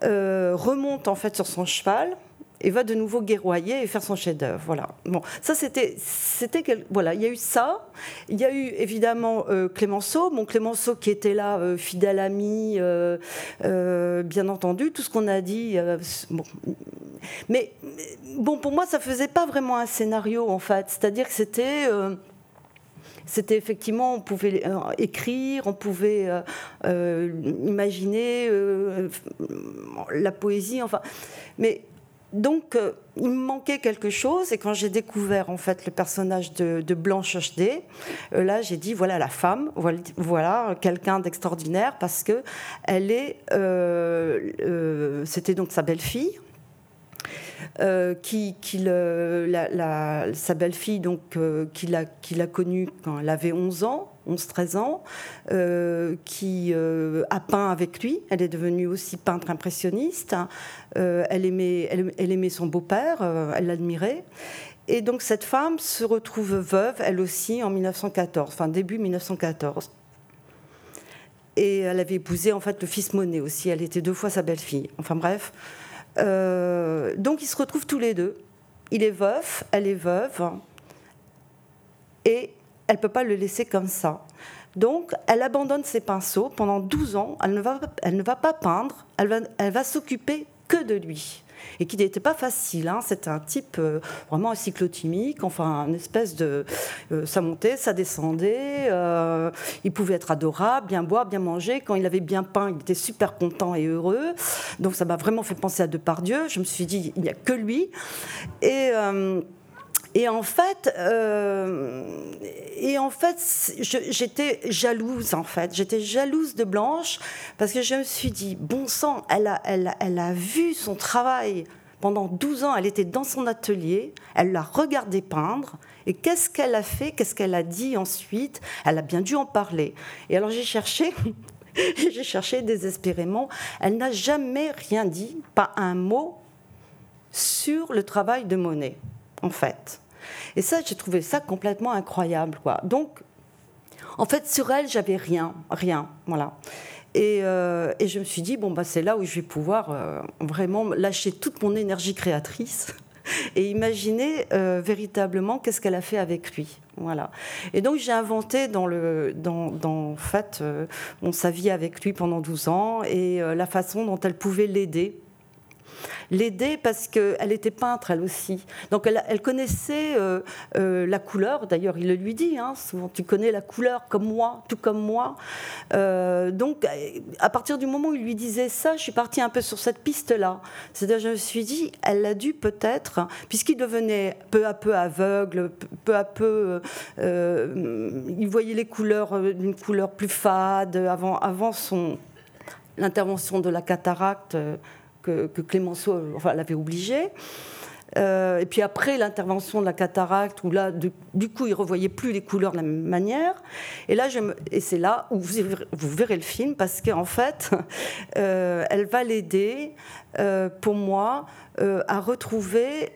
Speaker 5: euh, remonte en fait sur son cheval et va de nouveau guerroyer et faire son chef-d'œuvre. Voilà. Bon, ça c'était, c'était voilà, il y a eu ça. Il y a eu évidemment euh, Clémenceau, mon Clémenceau qui était là, euh, fidèle ami, euh, bien entendu, tout ce qu'on a dit. bon, mais bon, pour moi, ça faisait pas vraiment un scénario en fait. C'est-à-dire que c'était c'était effectivement, on pouvait écrire, on pouvait imaginer la poésie, enfin. Mais donc, euh, il me manquait quelque chose, et quand j'ai découvert en fait le personnage de, Blanche HD, euh, là j'ai dit voilà la femme, voilà, quelqu'un d'extraordinaire parce que est, euh, c'était donc sa belle-fille. qui, sa belle-fille donc qu'il a, a connue quand elle avait 11 ans 11-13 ans, euh, qui euh, a peint avec lui. Elle est devenue aussi peintre impressionniste. Euh, elle, aimait, elle, aimait son beau-père, elle l'admirait. Et donc cette femme se retrouve veuve, elle aussi, en 1914, enfin début 1914. Et elle avait épousé en fait le fils Monet aussi. Elle était deux fois sa belle-fille. Enfin bref. donc ils se retrouvent tous les deux. Il est veuf, elle est veuve. Et elle ne peut pas le laisser comme ça. Donc, elle abandonne ses pinceaux pendant 12 ans. Elle ne va, elle ne va pas peindre. Elle va, elle va s'occuper que de lui. Et qui n'était pas facile. Hein. C'était un type euh, vraiment cyclotimique. Enfin, une espèce de. Euh, ça montait, ça descendait. Euh, il pouvait être adorable, bien boire, bien manger. Quand il avait bien peint, il était super content et heureux. Donc, ça m'a vraiment fait penser à Depardieu. Je me suis dit, il n'y a que lui. Et. Et en fait, euh, et en fait, j'étais jalouse en fait. J'étais jalouse de Blanche parce que je me suis dit, bon sang, elle a, elle, elle a vu son travail pendant 12 ans. Elle était dans son atelier, elle l'a regardé peindre. Et qu'est-ce qu'elle a fait? Qu'est-ce qu'elle a dit ensuite? Elle a bien dû en parler. Et alors j'ai cherché. [laughs] j'ai cherché désespérément. Elle n'a jamais rien dit, pas un mot, sur le travail de Monet, en fait. Et ça, j'ai trouvé ça complètement incroyable. Quoi. Donc, en fait, sur elle, j'avais rien, rien, voilà. Et, euh, et, je me suis dit, bon, bah, c'est là où je vais pouvoir euh, vraiment lâcher toute mon énergie créatrice [laughs] et imaginer euh, véritablement qu'est-ce qu'elle a fait avec lui. Voilà. Et donc j'ai inventé dans, le, dans, dans en fait, sa vie avec lui pendant 12 ans et la façon dont elle pouvait l'aider l'aider parce qu'elle était peintre elle aussi. Donc elle, connaissait euh, euh, la couleur, d'ailleurs il le lui dit, hein, souvent tu connais la couleur comme moi, tout comme moi. Euh, donc à partir du moment où il lui disait ça, je suis partie un peu sur cette piste-là. C'est-à-dire je me suis dit, elle a dû peut-être, puisqu'il devenait peu à peu aveugle, peu à peu, il voyait les couleurs d'une couleur plus fade avant, avant son l'intervention de la cataracte que, Clémenceau enfin, l'avait obligé. Euh, et puis après l'intervention de la cataracte, où là, du, coup, il revoyait plus les couleurs de la même manière. Et là, et c'est là où vous, verrez le film, parce qu'en fait, [laughs] euh, elle va l'aider, euh, pour moi, à retrouver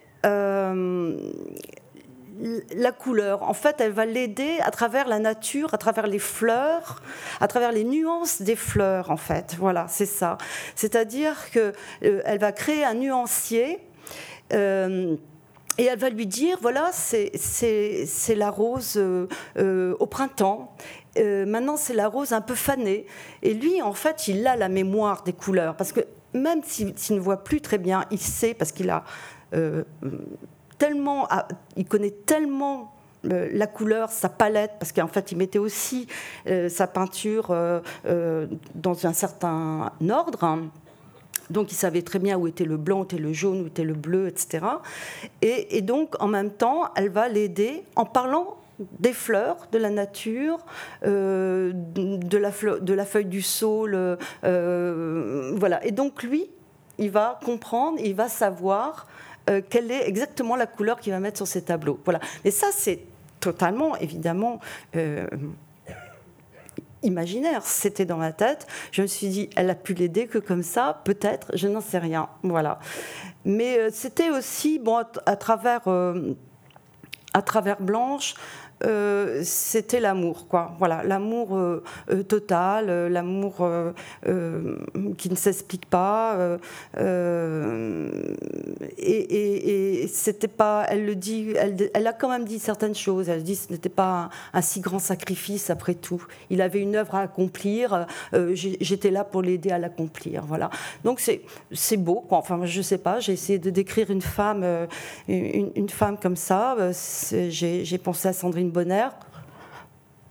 Speaker 5: la couleur. En fait, elle va l'aider à travers la nature, à travers les fleurs, à travers les nuances des fleurs, en fait. Voilà, c'est ça. C'est-à-dire qu'elle euh, va créer un nuancier. Euh, et elle va lui dire, voilà, c'est la rose euh, au printemps. maintenant, c'est la rose un peu fanée. Et lui, en fait, il a la mémoire des couleurs. Parce que même s'il ne voit plus très bien, il sait, parce qu'il a tellement, il connaît tellement euh, la couleur, sa palette, parce qu'en fait, il mettait aussi euh, sa peinture euh, dans un certain ordre. Donc, il savait très bien où était le blanc, où était le jaune, où était le bleu, etc. Et, donc, en même temps, elle va l'aider en parlant des fleurs, de la nature, de, la de la feuille du saule. voilà. Et donc, lui, il va comprendre, il va savoir euh, quelle est exactement la couleur qu'il va mettre sur ses tableaux. Voilà. Mais ça, c'est totalement, évidemment, euh, imaginaire. C'était dans ma tête. Je me suis dit, elle a pu l'aider que comme ça, peut-être, je n'en sais rien. Voilà. Mais euh, c'était aussi, bon, à, travers. à travers Blanche, euh, c'était l'amour, quoi. Voilà, l'amour euh, euh, total, l'amour qui ne s'explique pas. et, c'était pas, elle le dit, elle, a quand même dit certaines choses. Elle dit que ce n'était pas un, si grand sacrifice après tout. Il avait une œuvre à accomplir. J'étais là pour l'aider à l'accomplir. Voilà. Donc c'est beau. Quoi. Enfin, je sais pas. J'ai essayé de décrire une femme, une, femme comme ça. J'ai pensé à Sandrine Bonheur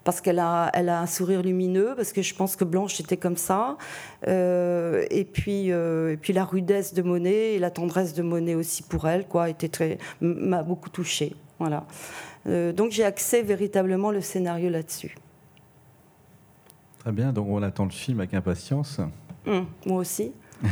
Speaker 5: parce qu'elle a, elle a un sourire lumineux, parce que je pense que Blanche était comme ça. Euh, et, puis, euh, et puis la rudesse de Monet et la tendresse de Monet aussi pour elle, quoi, était très, m'a beaucoup touchée. Voilà. Euh, donc j'ai axé véritablement le scénario là-dessus.
Speaker 2: Très bien, donc on attend le film avec impatience.
Speaker 5: Hum, moi aussi. [laughs]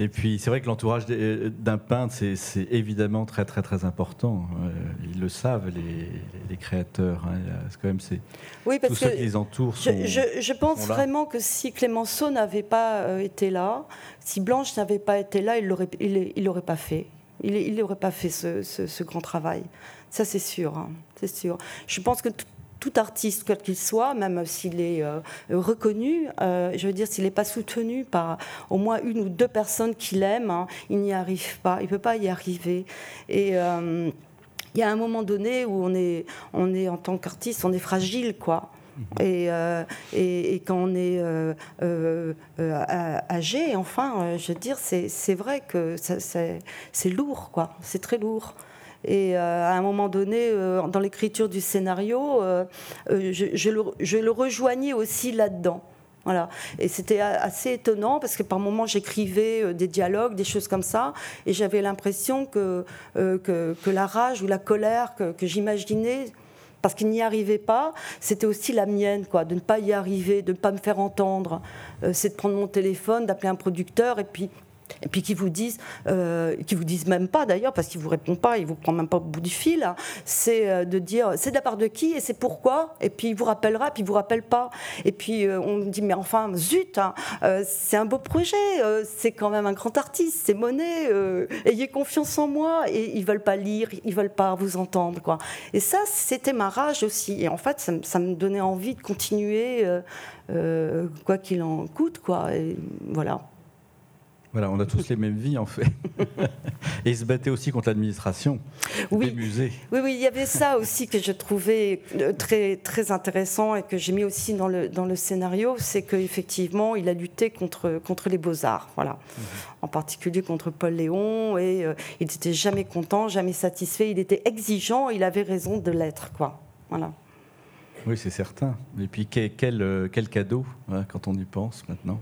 Speaker 2: Et puis, c'est vrai que l'entourage euh, d'un peintre, c'est évidemment très, très, très important. Euh, ils le savent, les, créateurs. Hein. quand même, c'est
Speaker 5: oui, parce
Speaker 2: tous ceux qui les entourent.
Speaker 5: je, pense vraiment que si Clémenceau n'avait pas euh, été là, si Blanche n'avait pas été là, il l'aurait, il, l'aurait pas fait. Il n'aurait pas fait ce, ce, grand travail. Ça, c'est sûr. Hein. C'est sûr. Je pense que tout artiste, quel qu'il soit, même s'il est euh, reconnu, euh, je veux dire, s'il n'est pas soutenu par au moins une ou deux personnes qui l'aiment, hein, il n'y arrive pas, il ne peut pas y arriver. Et euh, il y a un moment donné où on est, on est en tant qu'artiste, on est fragile, quoi. Mhm. Et, et, quand on est âgé, enfin, je veux dire, c'est vrai que c'est lourd, quoi. C'est très lourd. Et euh, à un moment donné, euh, dans l'écriture du scénario, euh, je, le, rejoignais aussi là-dedans. Voilà. Et c'était assez étonnant parce que par moments j'écrivais des dialogues, des choses comme ça, et j'avais l'impression que, que, la rage ou la colère que, j'imaginais, parce qu'il n'y arrivait pas, c'était aussi la mienne, quoi, de ne pas y arriver, de ne pas me faire entendre. c'est de prendre mon téléphone, d'appeler un producteur et puis et puis qui vous disent, euh, qui vous disent même pas d'ailleurs, parce qu'ils vous répondent pas, ils vous prennent même pas au bout du fil, hein. c'est euh, de dire c'est de la part de qui et c'est pourquoi, et puis il vous rappellera, puis il vous rappelle pas, et puis euh, on dit mais enfin zut, hein, euh, c'est un beau projet, c'est quand même un grand artiste, c'est Monet, ayez confiance en moi, et ils veulent pas lire, ils veulent pas vous entendre quoi. Et ça c'était ma rage aussi, et en fait ça, me donnait envie de continuer quoi qu'il en coûte quoi, voilà.
Speaker 2: Voilà, on a tous les mêmes vies en fait. [laughs] et ils se battaient aussi contre l'administration
Speaker 5: oui.
Speaker 2: des musées.
Speaker 5: Oui, oui, il y avait ça aussi que je trouvais euh, très, très intéressant et que j'ai mis aussi dans le, dans le scénario, c'est qu'effectivement, il a lutté contre, contre les beaux-arts, voilà. Mhm. En particulier contre Paul Léon, et euh, il n'était jamais content, jamais satisfait, il était exigeant, il avait raison de l'être, quoi. Voilà.
Speaker 2: Oui, c'est certain. Et puis quel, quel, euh, quel cadeau, hein, quand on y pense maintenant.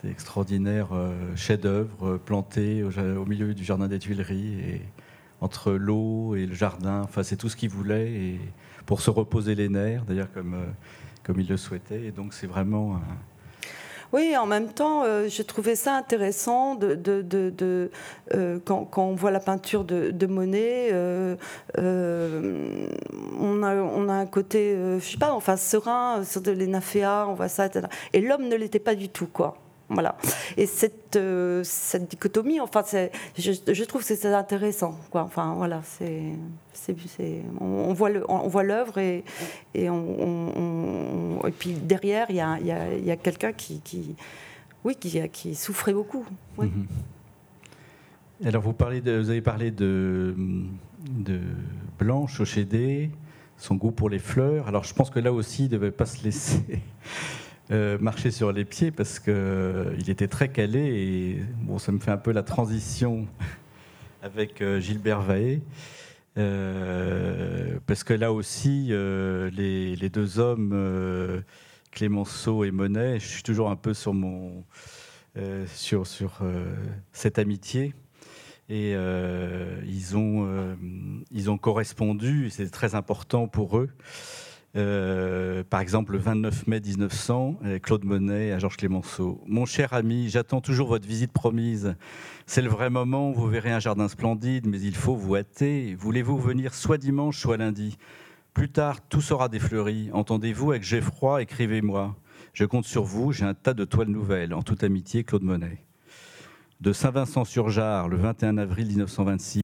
Speaker 2: C'était extraordinaire, euh, chef-d'œuvre euh, planté au, milieu du jardin des Tuileries et entre l'eau et le jardin. Enfin, c'est tout ce qu'il voulait pour se reposer les nerfs, d'ailleurs comme euh, comme il le souhaitait. Donc c'est vraiment
Speaker 5: oui, en même temps, j'ai trouvé ça intéressant de, de, de, quand, quand, on voit la peinture de, Monet, on, a, on a un côté, je sais pas, enfin serein sur de l'énaféa, on voit ça, etc. Et l'homme ne l'était pas du tout, quoi. Voilà. Et cette, euh, cette dichotomie, enfin, je, trouve que c'est intéressant. Enfin, voilà, c'est, on, voit voit l'œuvre et, et, on, et puis derrière, il y a, y a, y a quelqu'un qui, qui, oui, qui, qui souffrait beaucoup. Mhm.
Speaker 2: Alors, vous avez parlé de, de Blanche Ochédé, son goût pour les fleurs. Alors, je pense que là aussi, il ne devait pas se laisser euh, marcher sur les pieds parce qu'il euh, était très calé et bon, ça me fait un peu la transition [laughs] avec euh, Gilbert Vaé. parce que là aussi, les, deux hommes, Clémenceau et Monet, je suis toujours un peu sur, mon, sur, sur cette amitié. Et ils, ont, ils ont correspondu, c'est très important pour eux. Euh, par exemple, le 29 mai 1900, Claude Monet à Georges Clémenceau. Mon cher ami, j'attends toujours votre visite promise. C'est le vrai moment, vous verrez un jardin splendide, mais il faut vous hâter. Voulez-vous venir soit dimanche, soit lundi? Plus tard, tout sera défleuri. Entendez-vous avec Geffroy, écrivez-moi. Je compte sur vous, j'ai un tas de toiles nouvelles. En toute amitié, Claude Monet. De Saint-Vincent-sur-Jard le 21 avril 1926.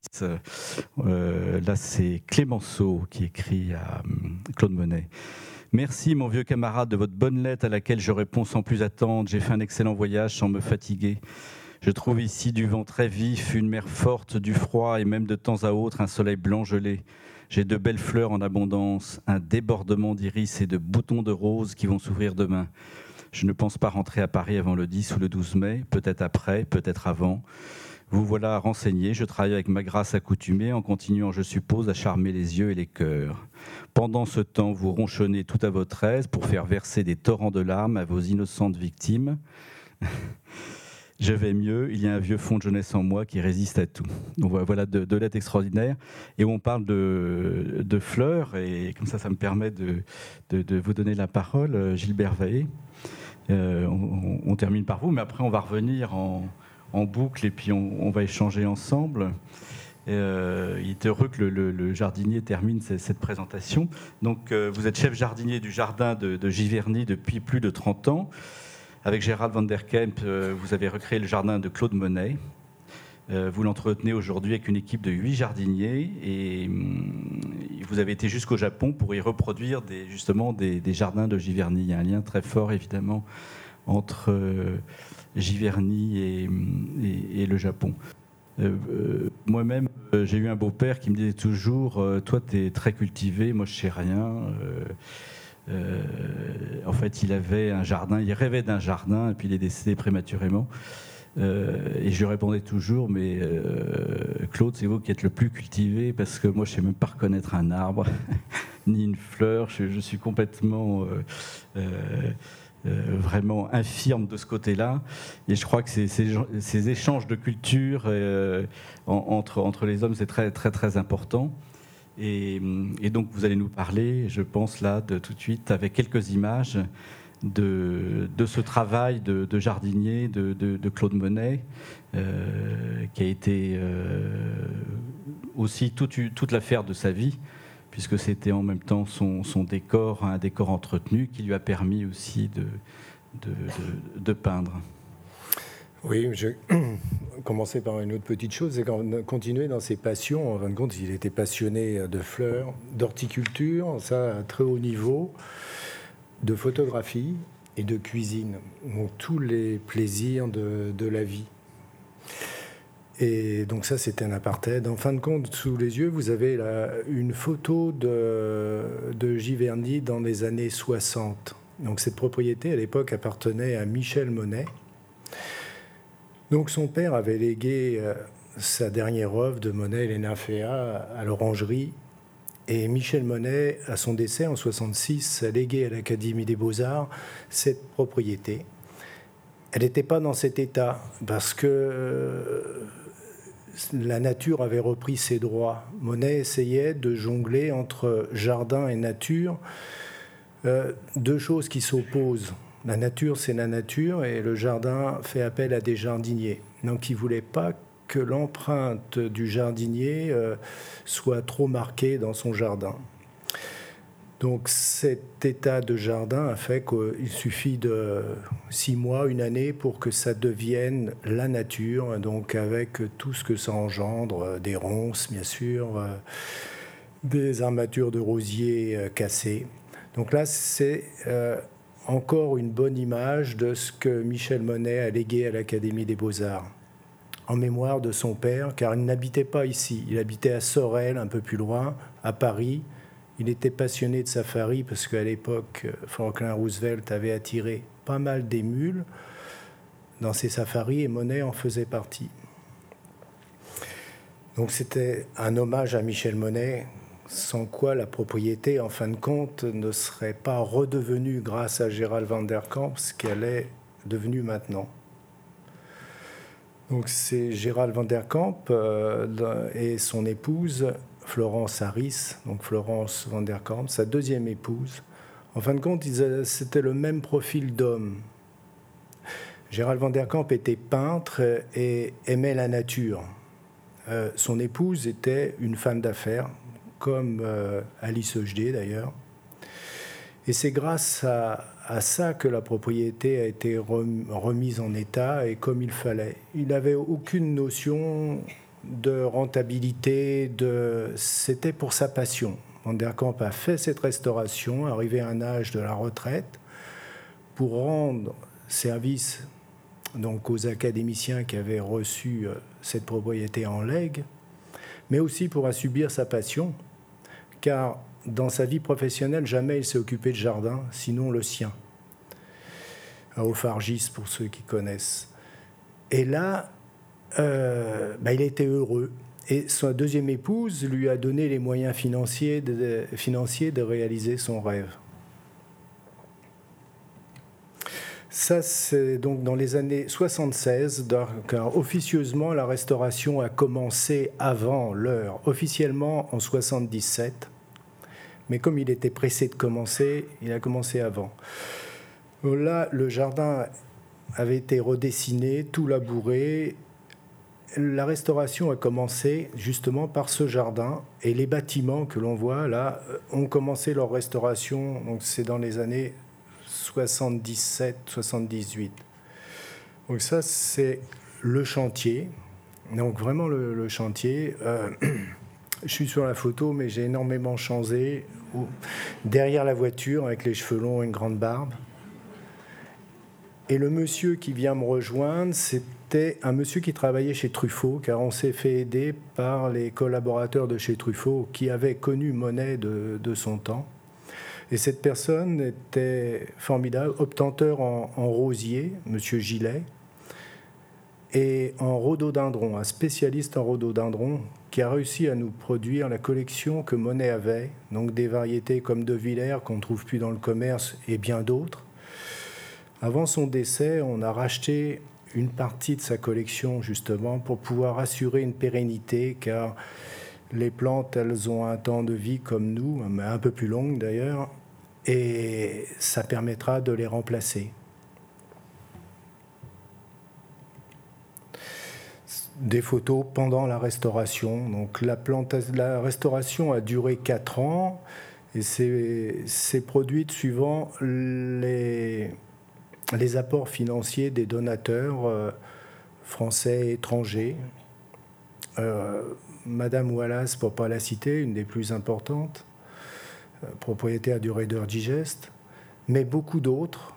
Speaker 2: Euh, là, c'est Clémenceau qui écrit à Claude Monet. Merci, mon vieux camarade, de votre bonne lettre à laquelle je réponds sans plus attendre. J'ai fait un excellent voyage sans me fatiguer. Je trouve ici du vent très vif, une mer forte, du froid et même de temps à autre un soleil blanc gelé. J'ai de belles fleurs en abondance, un débordement d'iris et de boutons de roses qui vont s'ouvrir demain. Je ne pense pas rentrer à Paris avant le 10 ou le 12 mai, peut-être après, peut-être avant. Vous voilà renseigné, je travaille avec ma grâce accoutumée en continuant, je suppose, à charmer les yeux et les cœurs. Pendant ce temps, vous ronchonnez tout à votre aise pour faire verser des torrents de larmes à vos innocentes victimes. [laughs] je vais mieux, il y a un vieux fond de jeunesse en moi qui résiste à tout. Voilà de, de lettres extraordinaires et où on parle de, fleurs et comme ça ça me permet de, vous donner la parole, euh, Gilbert Vaillé. Euh, on, termine par vous, mais après on va revenir en, boucle et puis on, va échanger ensemble. Euh, il est heureux que le, jardinier termine cette, présentation. Donc vous êtes chef jardinier du jardin de, de Giverny depuis plus de 30 ans. Avec Gérald van der Kemp, euh, vous avez recréé le jardin de Claude Monet. Euh, vous l'entretenez aujourd'hui avec une équipe de huit jardiniers et hum, vous avez été jusqu'au Japon pour y reproduire justement des, jardins de Giverny. Il y a un lien très fort évidemment entre euh, Giverny hum, et, le Japon. Moi-même, j'ai eu un beau-père qui me disait toujours Toi, tu es très cultivé, moi, je sais rien. Euh, en fait, il avait un jardin, il rêvait d'un jardin, et puis il est décédé prématurément. Euh, et je répondais toujours, mais euh, Claude, c'est vous qui êtes le plus cultivé, parce que moi, je ne sais même pas reconnaître un arbre, [laughs] ni une fleur. Je, suis complètement vraiment infirme de ce côté-là. Et je crois que ces, échanges de culture entre, les hommes, c'est très, très, très important. Et, donc vous allez nous parler, je pense là, de, tout de suite, avec quelques images de, de ce travail de, jardinier de, Claude Monet, euh, qui a été euh, aussi toute, toute l'affaire de sa vie, puisque c'était en même temps son, son, décor, un décor entretenu, qui lui a permis aussi de peindre.
Speaker 6: Oui, je [coughs] commencer par une autre petite chose, c'est qu'on continuait dans ses passions. En fin de compte, il était passionné de fleurs, d'horticulture, ça à très haut niveau, de photographie et de cuisine. Donc tous les plaisirs de, la vie. Et donc ça, c'était un apartheid. En fin de compte, sous les yeux, vous avez une photo de, de Giverny dans les années 60. Donc cette propriété, à l'époque, appartenait à Michel Monet donc son père avait légué euh, sa dernière œuvre de Monet, les nymphéas, à l'orangerie. Et Michel Monet, à son décès en 66, a légué à l'Académie des Beaux-Arts cette propriété. Elle n'était pas dans cet état parce que euh, la nature avait repris ses droits. Monet essayait de jongler entre jardin et nature, euh, deux choses qui s'opposent. La nature, c'est la nature et le jardin fait appel à des jardiniers. Donc il voulait pas que l'empreinte du jardinier euh, soit trop marquée dans son jardin. Donc cet état de jardin a fait qu'il suffit de six mois, une année pour que ça devienne la nature, donc avec tout ce que ça engendre, euh, des ronces bien sûr, euh, des armatures de rosiers cassées. Donc là, c'est encore une bonne image de ce que Michel Monet a légué à l'Académie des beaux-arts, en mémoire de son père, car il n'habitait pas ici, il habitait à Sorel, un peu plus loin, à Paris. Il était passionné de safari parce qu'à l'époque, Franklin Roosevelt avait attiré pas mal d'émules dans ses safaris et Monet en faisait partie. Donc c'était un hommage à Michel Monet sans quoi la propriété, en fin de compte, ne serait pas redevenue, grâce à Gérald van der Kamp, ce qu'elle est devenue maintenant. C'est Gérald van der Kamp euh, et son épouse Florence Harris, donc Florence van der Kamp, sa deuxième épouse. En fin de compte, c'était le même profil d'homme. Gérald van der Kamp était peintre et aimait la nature. Euh, son épouse était une femme d'affaires, comme euh, Alice Ojde d'ailleurs. Et c'est grâce à, ça que la propriété a été remise en état et comme il fallait. Il n'avait aucune notion de rentabilité, de... c'était pour sa passion. Van der Kamp a fait cette restauration, arrivé à un âge de la retraite, pour rendre service donc aux académiciens qui avaient reçu euh, cette propriété en legs, mais aussi pour assouvir sa passion, car dans sa vie professionnelle, jamais il s'est occupé de jardin, sinon le sien, à Ophargis pour ceux qui connaissent. Et là, euh, bah, il été heureux. Et sa deuxième épouse lui a donné les moyens financiers de, financiers de réaliser son rêve. Ça, c'est donc dans les années 76, car officieusement, la restauration a commencé avant l'heure, officiellement en 77. Mais comme il était pressé de commencer, il a commencé avant. Là, le jardin avait été redessiné, tout labouré. La restauration a commencé justement par ce jardin et les bâtiments que l'on voit là ont commencé leur restauration. Donc c'est dans les années 77-78. Donc ça c'est le chantier. Donc vraiment le, chantier. Euh, [clears throat] je suis sur la photo, mais j'ai énormément changé. Derrière la voiture, avec les cheveux longs et une grande barbe. Et le monsieur qui vient me rejoindre, c'était un monsieur qui travaillait chez Truffaut, car on s'est fait aider par les collaborateurs de chez Truffaut qui avaient connu Monet de, son temps. Et cette personne était formidable, obtenteur en, rosier, monsieur Gillet, et en rhododendron, un spécialiste en rhododendron qui a réussi à nous produire la collection que Monet avait, donc des variétés comme De Villers qu'on ne trouve plus dans le commerce et bien d'autres. Avant son décès, on a racheté une partie de sa collection justement pour pouvoir assurer une pérennité car les plantes, elles ont un temps de vie comme nous, un peu plus long d'ailleurs, et ça permettra de les remplacer. Des photos pendant la restauration. Donc la, restauration a duré 4 ans et c'est produite suivant les, apports financiers des donateurs euh, français et étrangers. Euh, Madame Wallace, pour pas la citer, une des plus importantes, euh, propriétaire du Raider Digest, mais beaucoup d'autres,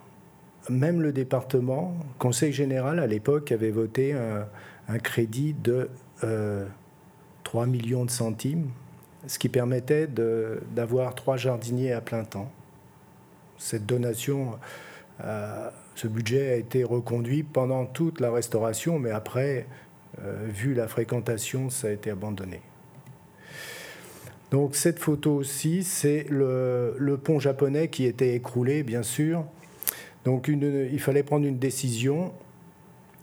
Speaker 6: même le département, Conseil général à l'époque avait voté un, un crédit de 3 euh, millions de centimes, ce qui permettait d'avoir trois jardiniers à plein temps. Cette donation, euh, ce budget a été reconduit pendant toute la restauration, mais après, euh, vu la fréquentation, ça a été abandonné. Donc cette photo aussi, c'est le, pont japonais qui était écroulé, bien sûr. Donc il fallait prendre une décision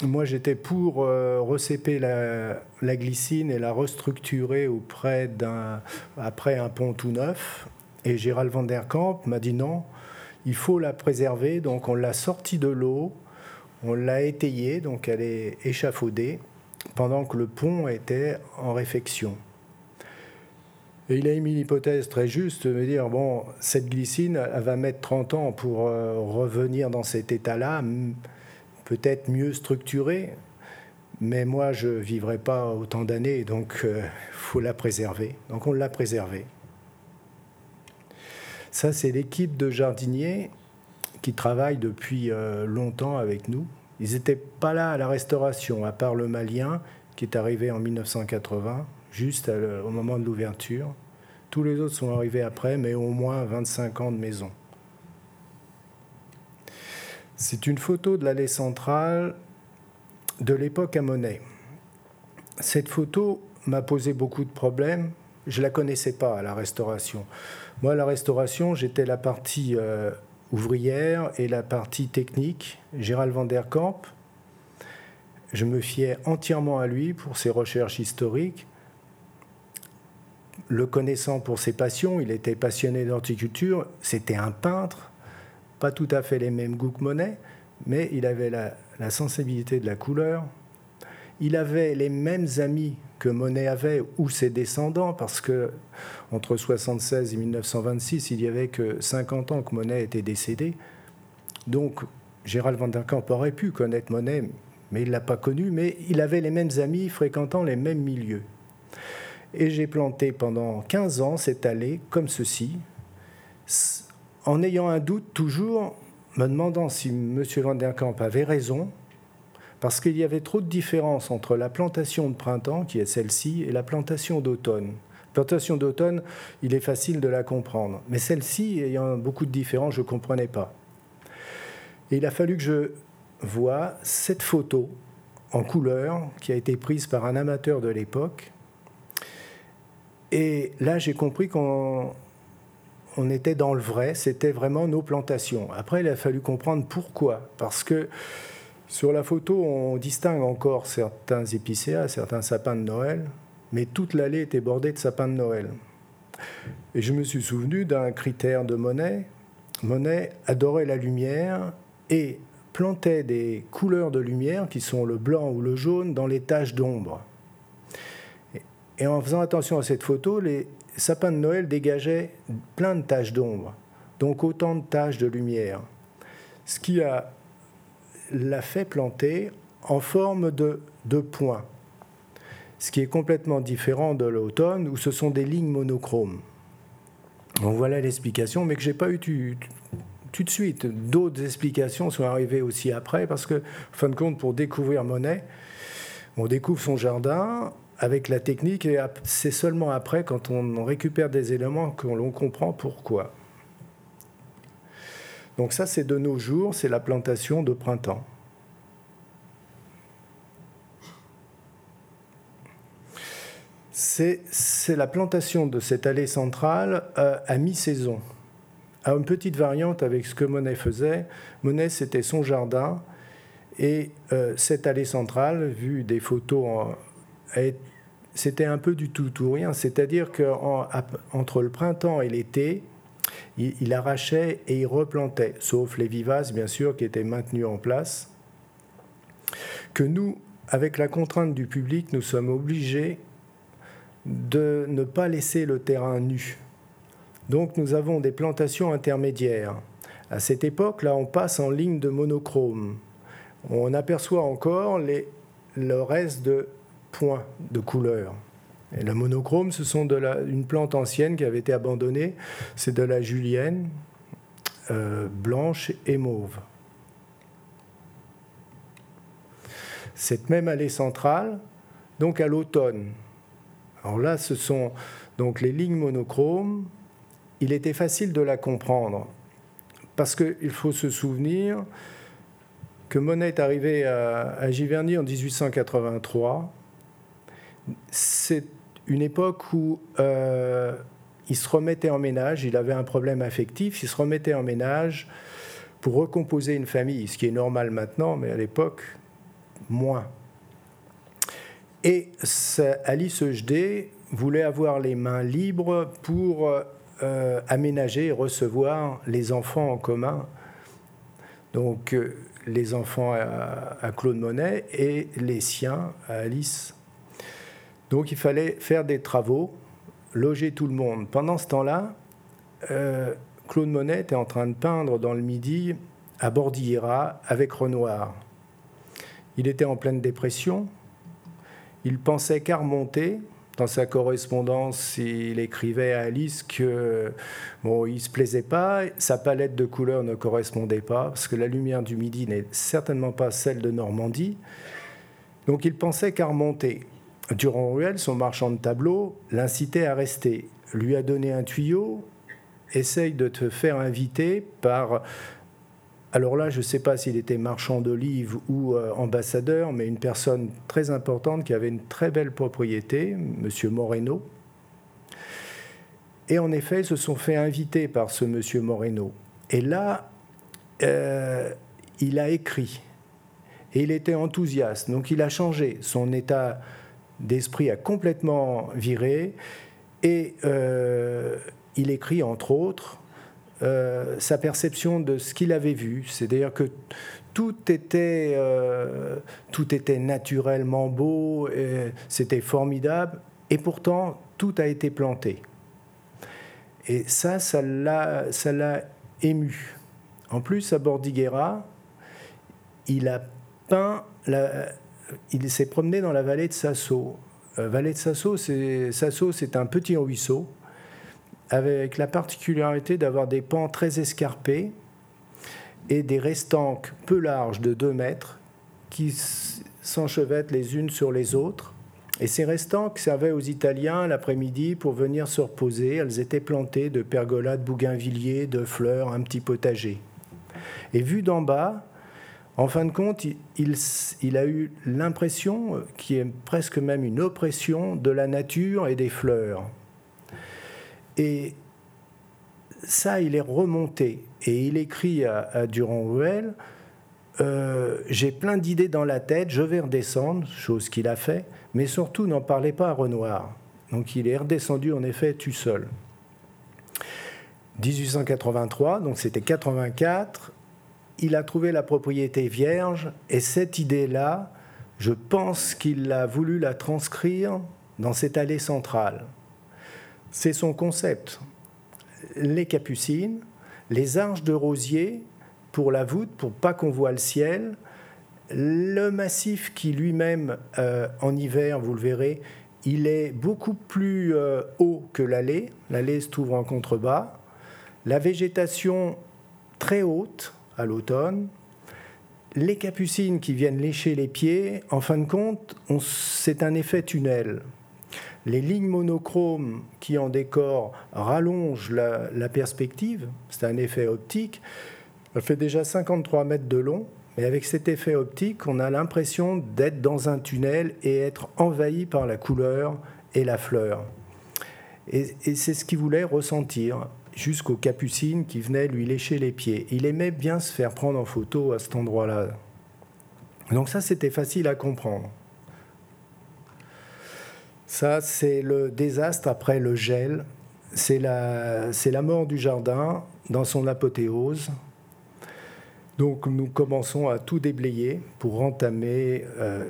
Speaker 6: moi, j'étais pour euh, recéper la, glycine et la restructurer auprès d'un, après un pont tout neuf. Et Gérald van der Kamp m'a dit non, il faut la préserver. Donc, on l'a sortie de l'eau, on l'a étayée, donc elle est échafaudée, pendant que le pont était en réfection. Et il a émis l'hypothèse très juste de me dire bon, cette glycine, elle va mettre 30 ans pour euh, revenir dans cet état-là peut-être mieux structurée, mais moi je ne vivrai pas autant d'années, donc il euh, faut la préserver. Donc on l'a préservée. Ça, c'est l'équipe de jardiniers qui travaille depuis euh, longtemps avec nous. Ils n'étaient pas là à la restauration, à part le Malien qui est arrivé en 1980, juste au moment de l'ouverture. Tous les autres sont arrivés après, mais au moins 25 ans de maison. C'est une photo de l'allée centrale de l'époque à Monet. Cette photo m'a posé beaucoup de problèmes. Je ne la connaissais pas à la restauration. Moi, à la restauration, j'étais la partie euh, ouvrière et la partie technique. Gérald van der Kamp, je me fiais entièrement à lui pour ses recherches historiques. Le connaissant pour ses passions, il était passionné d'horticulture, c'était un peintre, pas tout à fait les mêmes goûts que Monet, mais il avait la, sensibilité de la couleur. Il avait les mêmes amis que Monet avait ou ses descendants, parce que entre 76 et 1926, il y avait que 50 ans que Monet était décédé. Donc Gérald van der Kamp aurait pu connaître Monet, mais il l'a pas connu, mais il avait les mêmes amis fréquentant les mêmes milieux. Et j'ai planté pendant 15 ans cette allée comme ceci, en ayant un doute toujours, me demandant si M. Van der Kamp avait raison, parce qu'il y avait trop de différence entre la plantation de printemps, qui est celle-ci, et la plantation d'automne. Plantation d'automne, il est facile de la comprendre, mais celle-ci, ayant beaucoup de différences, je ne comprenais pas. Il a fallu que je voie cette photo en couleur qui a été prise par un amateur de l'époque. Et là, j'ai compris qu'on on était dans le vrai, c'était vraiment nos plantations. Après, il a fallu comprendre pourquoi. Parce que sur la photo, on distingue encore certains épicéas, certains sapins de Noël, mais toute l'allée était bordée de sapins de Noël. Et je me suis souvenu d'un critère de Monet. Monet adorait la lumière et plantait des couleurs de lumière, qui sont le blanc ou le jaune, dans les taches d'ombre. Et en faisant attention à cette photo, les sapins de Noël dégageaient plein de taches d'ombre, donc autant de taches de lumière. Ce qui l'a fait planter en forme de, points, ce qui est complètement différent de l'automne où ce sont des lignes monochromes. Donc voilà l'explication, mais que j'ai pas eu tout de suite. D'autres explications sont arrivées aussi après, parce que, fin de compte, pour découvrir Monet, on découvre son jardin avec la technique, et c'est seulement après, quand on récupère des éléments, qu'on comprend pourquoi. Donc ça, c'est de nos jours, c'est la plantation de printemps. C'est la plantation de cette allée centrale euh, à mi-saison à une petite variante avec ce que Monet faisait. Monet, c'était son jardin. Et euh, cette allée centrale, vu des photos, c'était un peu du tout ou rien. C'est-à-dire qu'entre le printemps et l'été, il, arrachait et il replantait, sauf les vivaces, bien sûr, qui étaient maintenus en place. Que nous, avec la contrainte du public, nous sommes obligés de ne pas laisser le terrain nu. Donc nous avons des plantations intermédiaires. À cette époque, là, on passe en ligne de monochrome. On aperçoit encore le reste de points de couleur. Et le monochrome, ce sont une plante ancienne qui avait été abandonnée. C'est de la julienne euh, blanche et mauve. Cette même allée centrale, donc à l'automne. Alors là, ce sont donc les lignes monochromes il était facile de la comprendre. Parce qu'il faut se souvenir que Monet est arrivé à, Giverny en 1883. C'est une époque où euh, il se remettait en ménage, il avait un problème affectif, il se remettait en ménage pour recomposer une famille, ce qui est normal maintenant, mais à l'époque, moins. Et Alice Eugdé voulait avoir les mains libres pour euh, aménager et recevoir les enfants en commun. Donc euh, les enfants à, Claude Monet et les siens à Alice. Donc il fallait faire des travaux, loger tout le monde. Pendant ce temps-là, euh, Claude Monet était en train de peindre dans le Midi à Bordillera avec Renoir. Il était en pleine dépression. Il pensait qu'à remonter, dans sa correspondance, il écrivait à Alice que bon, se plaisait pas, sa palette de couleurs ne correspondait pas, parce que la lumière du midi n'est certainement pas celle de Normandie. Donc il pensait qu'à remonter. Durand-Ruel, son marchand de tableaux, l'incitait à rester, lui a donné un tuyau, essaye de te faire inviter par alors là, je ne sais pas s'il était marchand d'olives ou euh, ambassadeur, mais une personne très importante qui avait une très belle propriété, M. Moreno. Et en effet, ils se sont fait inviter par ce M. Moreno. Et là, euh, il a écrit. Et il était enthousiaste. Donc il a changé. Son état d'esprit a complètement viré. Et euh, il écrit, entre autres, euh, sa perception de ce qu'il avait vu. C'est-à-dire que tout était, tout était naturellement beau, c'était formidable, et pourtant tout a été planté. Et ça, ça l'a ému. En plus, à Bordighera, il a peint, il s'est promené dans la vallée de Sasso. Euh, vallée de Sasso, c'est, c'est un petit ruisseau avec la particularité d'avoir des pans très escarpés et des restanques peu larges de 2 mètres qui s'enchevêtrent les unes sur les autres. Et ces restanques servaient aux Italiens l'après-midi pour venir se reposer. Elles étaient plantées de pergolas, de bougainvilliers, de fleurs, un petit potager. Et vu d'en bas, en fin de compte, il, a eu l'impression, qui est presque même une oppression, de la nature et des fleurs. Et ça, il est remonté. Et il écrit à, Durand-Ruel euh, J'ai plein d'idées dans la tête, je vais redescendre, chose qu'il a fait, mais surtout n'en parlez pas à Renoir. Donc il est redescendu en effet tout seul. 1883, donc c'était 84, il a trouvé la propriété vierge et cette idée-là, je pense qu'il a voulu la transcrire dans cette allée centrale. C'est son concept. Les capucines, les arches de rosier pour la voûte, pour pas qu'on voit le ciel, le massif qui lui-même, euh, en hiver, vous le verrez, il est beaucoup plus euh, haut que l'allée. L'allée se trouve en contrebas. La végétation très haute, à l'automne. Les capucines qui viennent lécher les pieds, en fin de compte, c'est un effet tunnel. Les lignes monochromes qui en décor rallongent la, perspective, c'est un effet optique. Elle fait déjà 53 mètres de long, mais avec cet effet optique, on a l'impression d'être dans un tunnel et être envahi par la couleur et la fleur. Et, et c'est ce qu'il voulait ressentir jusqu'aux capucines qui venaient lui lécher les pieds. Il aimait bien se faire prendre en photo à cet endroit-là. Donc ça, c'était facile à comprendre. Ça, c'est le désastre après le gel. C'est la, mort du jardin dans son apothéose. Donc nous commençons à tout déblayer pour entamer euh,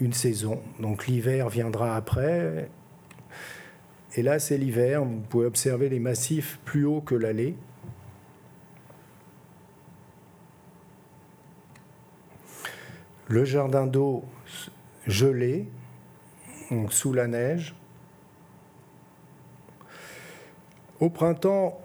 Speaker 6: une saison. Donc l'hiver viendra après et là, c'est l'hiver. Vous pouvez observer les massifs plus hauts que l'allée. Le jardin d'eau gelé, sous la neige. Au printemps,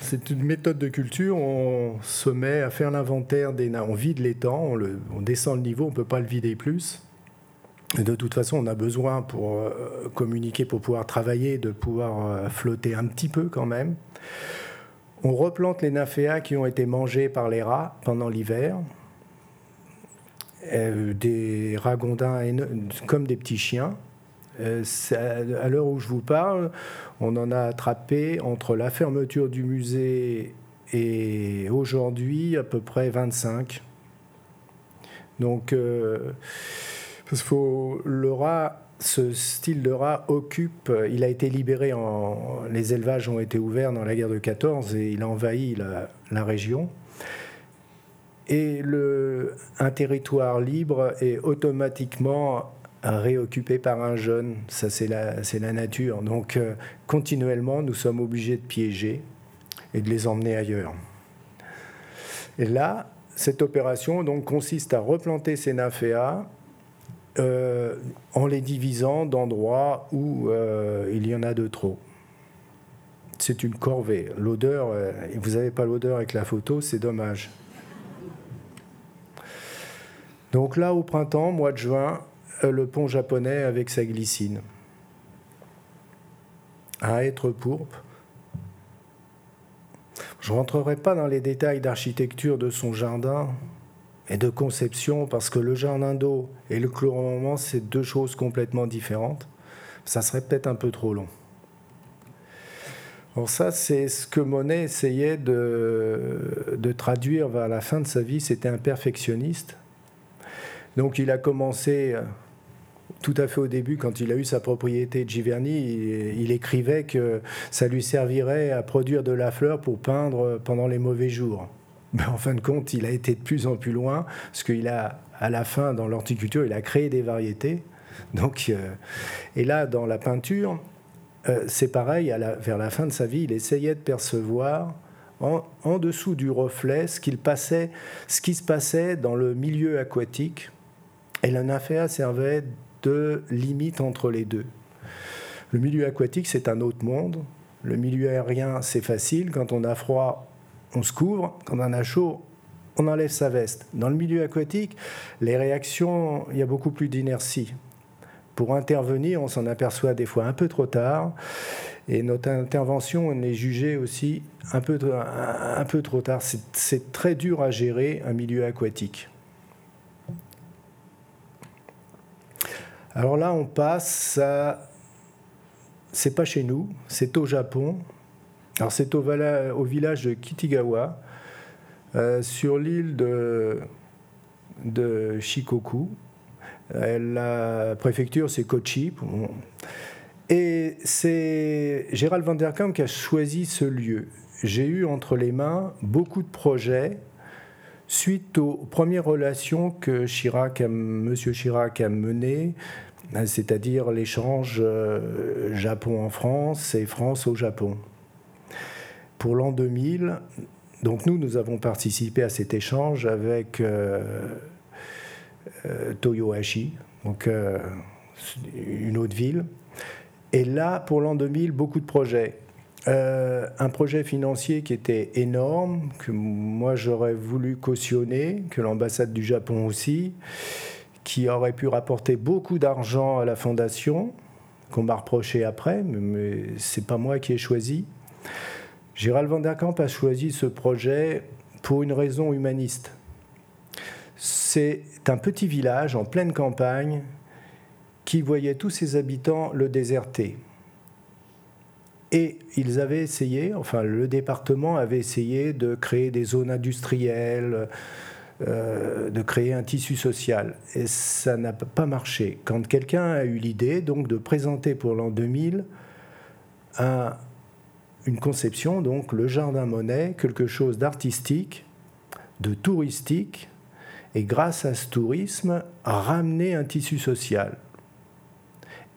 Speaker 6: c'est une méthode de culture, on se met à faire l'inventaire des nains, on vide l'étang, on, on descend le niveau, on ne peut pas le vider plus de toute façon, on a besoin pour euh, communiquer, pour pouvoir travailler, de pouvoir euh, flotter un petit peu quand même. On replante les nymphéas qui ont été mangés par les rats pendant l'hiver. Euh, des ragondins comme des petits chiens. à l'heure où je vous parle, on en a attrapé entre la fermeture du musée et aujourd'hui à peu près 25. Donc parce que le rat, ce style de rat occupe, il a été libéré, en, les élevages ont été ouverts dans la guerre de 14 et il a envahi la, région. Et le, un territoire libre est automatiquement réoccupé par un jeune. Ça, c'est la, la, nature. Donc, euh, continuellement, nous sommes obligés de piéger et de les emmener ailleurs. Et là, cette opération donc, consiste à replanter ces nymphéas euh, en les divisant d'endroits où euh, il y en a de trop. C'est une corvée. L'odeur, euh, vous n'avez pas l'odeur avec la photo, c'est dommage. Donc là, au printemps, mois de juin, le pont japonais avec sa glycine. À être pourpre. Je ne rentrerai pas dans les détails d'architecture de son jardin, et de conception, parce que le jardin d'eau et le moment c'est deux choses complètement différentes. Ça serait peut-être un peu trop long. Alors ça, c'est ce que Monet essayait de, de, traduire vers la fin de sa vie. C'était un perfectionniste. Donc il a commencé euh, tout à fait au début, quand il a eu sa propriété de Giverny, il écrivait que ça lui servirait à produire de la fleur pour peindre pendant les mauvais jours. Mais en fin de compte, il a été de plus en plus loin, parce qu'il a, à la fin, dans l'horticulture, il a créé des variétés. Donc, euh, et là, dans la peinture, euh, c'est pareil, vers la fin de sa vie, il essayait de percevoir en, dessous du reflet ce, qu'il passait, ce qui se passait dans le milieu aquatique. Et la nymphéa servait de limite entre les deux. Le milieu aquatique, c'est un autre monde. Le milieu aérien, c'est facile. Quand on a froid, on se couvre. Quand on a chaud, on enlève sa veste. Dans le milieu aquatique, les réactions, il y a beaucoup plus d'inertie. Pour intervenir, on s'en aperçoit des fois un peu trop tard. Et notre intervention, on est jugée aussi un peu, un, peu trop tard. C'est très dur à gérer un milieu aquatique. Alors là, on passe à. C'est pas chez nous, c'est au Japon. Alors c'est au, village de Kitigawa, euh, sur l'île de, Shikoku. La préfecture, c'est Kochi. Et c'est Gérald van der Kamp qui a choisi ce lieu. J'ai eu entre les mains beaucoup de projets suite aux premières relations que Chirac M. Chirac a menées, c'est-à-dire l'échange euh, Japon en France et France au Japon. Pour l'an 2000, donc nous, nous avons participé à cet échange avec euh, euh, Toyohashi, donc une autre ville. Et là, pour l'an 2000, beaucoup de projets. Euh, un projet financier qui était énorme, que moi j'aurais voulu cautionner, que l'ambassade du Japon aussi, qui aurait pu rapporter beaucoup d'argent à la fondation, qu'on m'a reproché après, mais, c'est pas moi qui ai choisi. Gérald van der Kamp a choisi ce projet pour une raison humaniste. C'est un petit village en pleine campagne qui voyait tous ses habitants le déserter. Et ils avaient essayé, enfin le département avait essayé de créer des zones industrielles, euh, de créer un tissu social. Et ça n'a pas marché. Quand quelqu'un a eu l'idée donc de présenter pour l'an 2000 une conception, donc le jardin Monet, quelque chose d'artistique, de touristique, et grâce à ce tourisme, ramener un tissu social.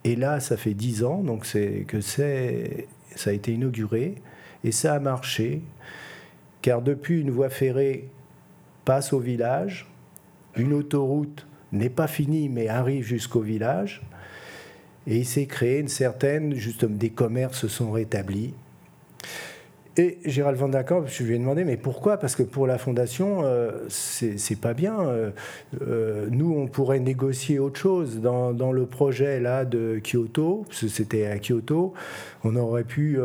Speaker 6: Et là, ça fait dix ans donc que ça a été inauguré et ça a marché, car depuis une voie ferrée passe au village, une autoroute n'est pas finie mais arrive jusqu'au village, et il s'est créé une certaine, justement, des commerces sont rétablis. Et Gérald Van Camp, je lui ai demandé, mais pourquoi? Parce que pour la fondation, euh, c'est pas bien. Euh, euh, nous, on pourrait négocier autre chose. Dans, le projet là de Kyoto, c'était à Kyoto, on aurait pu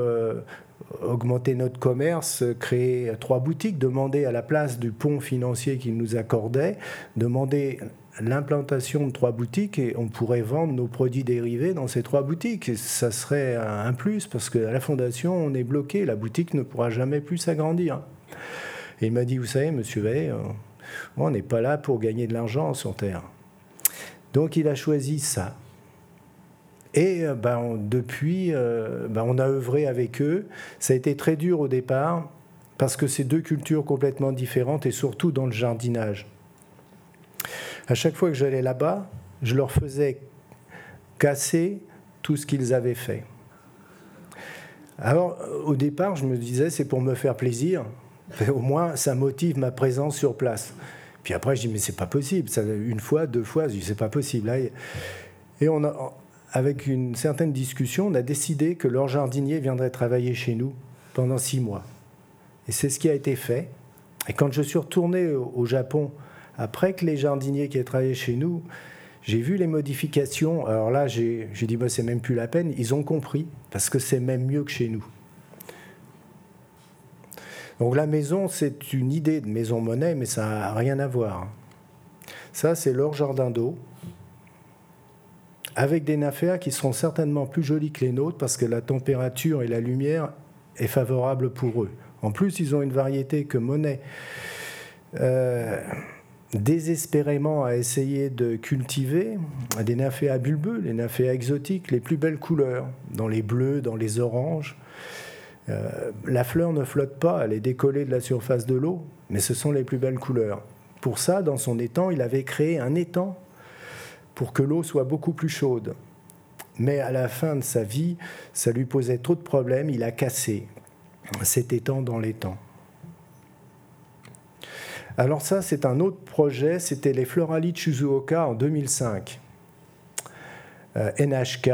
Speaker 6: augmenter notre commerce, créer trois boutiques, demander à la place du pont financier qu'il nous accordait, demander l'implantation de trois boutiques et on pourrait vendre nos produits dérivés dans ces trois boutiques. ça serait un plus parce qu'à la fondation, on est bloqué. La boutique ne pourra jamais plus s'agrandir. Et il m'a dit, vous savez, monsieur Vey, euh, on n'est pas là pour gagner de l'argent sur Terre. Donc il a choisi ça. Et euh, ben, depuis, euh, ben, on a œuvré avec eux. Ça a été très dur au départ parce que c'est deux cultures complètement différentes et surtout dans le jardinage. À chaque fois que j'allais là-bas, je leur faisais casser tout ce qu'ils avaient fait. Alors, au départ, je me disais, c'est pour me faire plaisir. au moins, ça motive ma présence sur place. Puis après, je dis, mais c'est pas possible. Ça, une fois, deux fois, je dis, c'est pas possible. Et on a, avec une certaine discussion, on a décidé que leur jardinier viendrait travailler chez nous pendant six mois. Et c'est ce qui a été fait. Et quand je suis retourné au Japon après que les jardiniers qui ont travaillé chez nous, j'ai vu les modifications. Alors là, j'ai dit, bah, c'est même plus la peine. Ils ont compris, parce que c'est même mieux que chez nous. Donc la maison, c'est une idée de maison monnaie, mais ça n'a rien à voir. Ça, c'est leur jardin d'eau, avec des nymphéas qui seront certainement plus jolis que les nôtres, parce que la température et la lumière est favorable pour eux. En plus, ils ont une variété que Monet... Euh, désespérément à essayer de cultiver des nymphéas bulbeux, les nymphéas exotiques, les plus belles couleurs, dans les bleus, dans les oranges. la fleur ne flotte pas, elle est décollée de la surface de l'eau, mais ce sont les plus belles couleurs. Pour ça, dans son étang, il avait créé un étang pour que l'eau soit beaucoup plus chaude. Mais à la fin de sa vie, ça lui posait trop de problèmes, il a cassé cet étang dans l'étang. Alors ça, c'est un autre projet, c'était les Florali de Shizuoka en 2005. NHK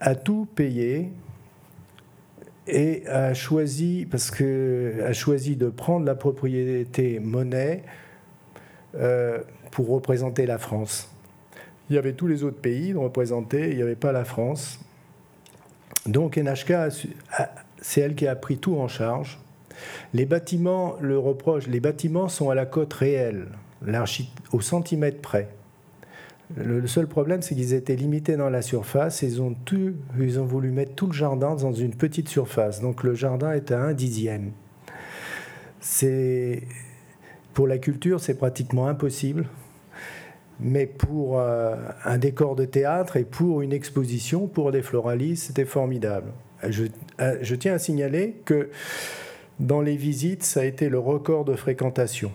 Speaker 6: a tout payé et a choisi, parce a choisi de prendre la propriété monnaie euh, pour représenter la France. Il y avait tous les autres pays représentés, il n'y avait pas la France. Donc NHK, c'est elle qui a pris tout en charge. Les bâtiments, le reproche, les bâtiments sont à la cote réelle, au centimètre près. Le, seul problème, c'est qu'ils étaient limités dans la surface. Ils ont, ils ont voulu mettre tout le jardin dans une petite surface. Donc le jardin est à un dixième. C'est pour la culture, c'est pratiquement impossible. Mais pour euh, un décor de théâtre et pour une exposition, pour des floralistes, c'était formidable. Je, euh, je tiens à signaler que dans les visites, ça a été le record de fréquentation.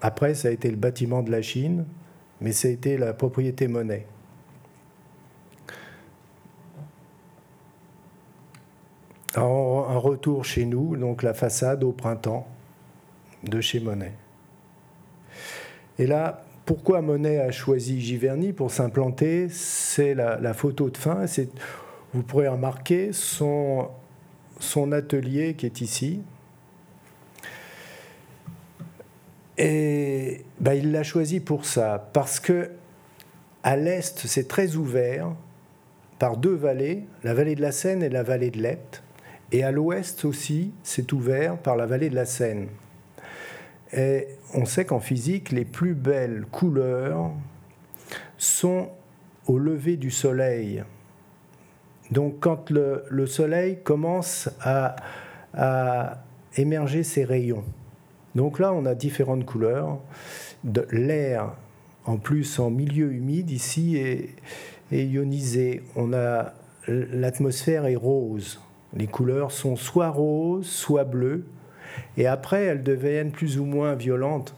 Speaker 6: Après, ça a été le bâtiment de la Chine, mais ça a été la propriété monnaie. un retour chez nous, donc la façade au printemps de chez Monet. Et là, pourquoi Monet a choisi Giverny pour s'implanter? C'est la, photo de fin. Vous pourrez remarquer son, son atelier qui est ici, Et ben, il l'a choisi pour ça, parce que à l'est, c'est très ouvert par deux vallées, la vallée de la Seine et la vallée de l'Epte. Et à l'ouest aussi, c'est ouvert par la vallée de la Seine. Et on sait qu'en physique, les plus belles couleurs sont au lever du soleil. Donc quand le, soleil commence à émerger ses rayons. Donc là, on a différentes couleurs. L'air, en plus en milieu humide, ici, est, ionisé. On a l'atmosphère est rose. Les couleurs sont soit roses, soit bleues. Et après, elles deviennent plus ou moins violentes,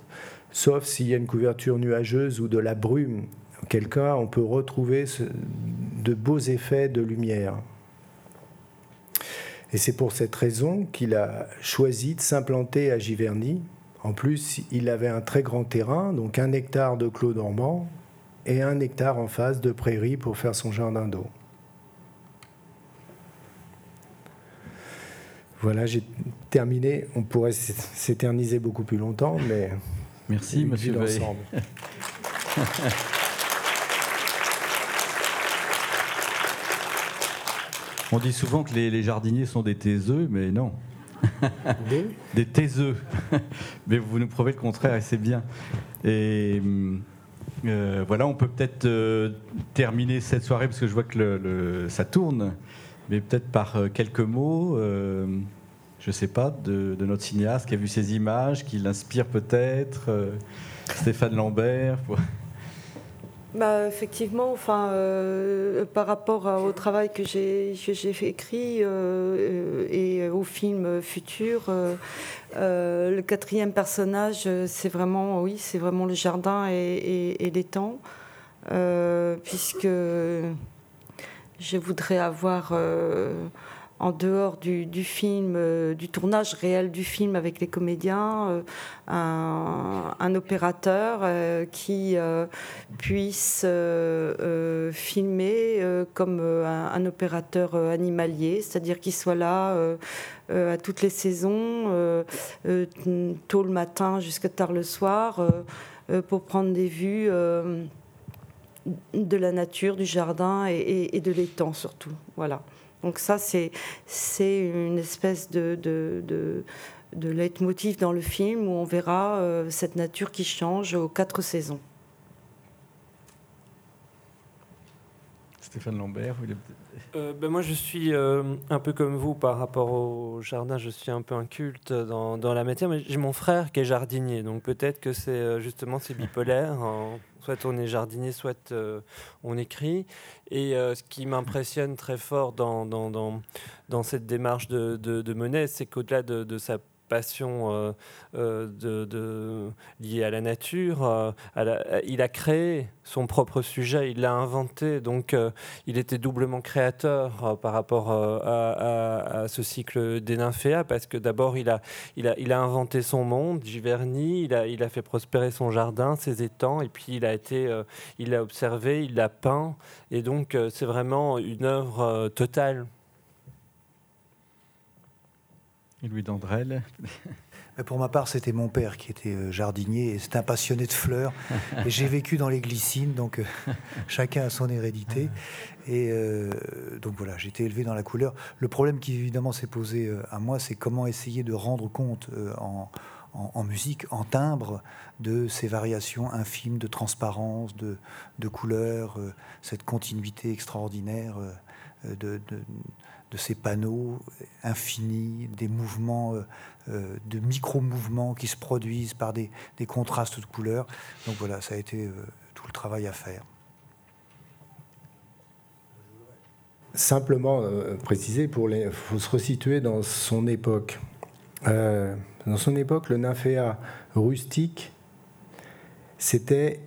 Speaker 6: sauf s'il y a une couverture nuageuse ou de la brume. Cas, on peut retrouver de beaux effets de lumière. Et c'est pour cette raison qu'il a choisi de s'implanter à Giverny. En plus, il avait un très grand terrain, donc un hectare de clos dormant et un hectare en face de prairie pour faire son jardin d'eau. Voilà, j'ai terminé. On pourrait s'éterniser beaucoup plus longtemps, mais
Speaker 2: merci, Monsieur. [laughs] On dit souvent que les, jardiniers sont des taiseux, mais non. [laughs] Des, des taiseux. [laughs] mais vous nous prouvez le contraire et c'est bien. Et euh, voilà, on peut peut-être euh, terminer cette soirée parce que je vois que le, ça tourne, mais peut-être par euh, quelques mots. je ne sais pas, de, de, notre cinéaste qui a vu ces images, qui l'inspire peut-être, Stéphane Lambert. [laughs]
Speaker 5: Bah, effectivement, enfin, euh, par rapport au travail que j'ai écrit euh, et au film futur, euh, le quatrième personnage, c'est vraiment, oui, c'est vraiment le jardin et, et, et l'étang, puisque je voudrais avoir en dehors du, film, euh, du tournage réel du film avec les comédiens, euh, un, opérateur euh, qui puisse filmer comme un, opérateur animalier, c'est-à-dire qu'il soit là à toutes les saisons, tôt le matin jusqu'à tard le soir, pour prendre des vues de la nature, du jardin et, et de l'étang surtout. Voilà. Donc ça, c'est une espèce de, de, de, leitmotiv dans le film où on verra euh, cette nature qui change aux quatre saisons.
Speaker 2: Stéphane Lambert, vous
Speaker 4: euh, ben moi, je suis euh, un peu comme vous par rapport au jardin. Je suis un peu un culte dans, dans la matière, mais j'ai mon frère qui est jardinier, donc peut-être que c'est justement c'est bipolaire. Soit on est jardinier, soit on écrit. Et ce qui m'impressionne très fort dans, dans, dans, cette démarche de, de, c'est qu'au-delà de, de sa passion euh, euh, de, liée à la nature. Euh, il a créé son propre sujet, il l'a inventé, donc il était doublement créateur par rapport à, ce cycle des nymphéas, parce que d'abord il a, inventé son monde, Giverny, il a, il a fait prospérer son jardin, ses étangs, et puis il a été, il l'a observé, il l'a peint, et donc c'est vraiment une œuvre totale
Speaker 2: Louis Dandrel
Speaker 3: pour ma part, c'était mon père qui était euh, jardinier et c'est un passionné de fleurs. Et j'ai vécu dans les glycines, donc euh, [laughs] chacun a son hérédité. Et euh, donc voilà, j'ai été élevé dans la couleur. Le problème qui évidemment s'est posé à moi, c'est comment essayer de rendre compte en, musique, en timbre, de ces variations infimes de transparence, de, de couleur, cette continuité extraordinaire de ces panneaux infinis, des mouvements, euh, euh, de micro-mouvements qui se produisent par des, contrastes de couleurs. Donc voilà, ça a été euh, tout le travail à faire.
Speaker 6: Simplement préciser, pour les, faut se resituer dans son époque. dans son époque, le nymphéa rustique, c'était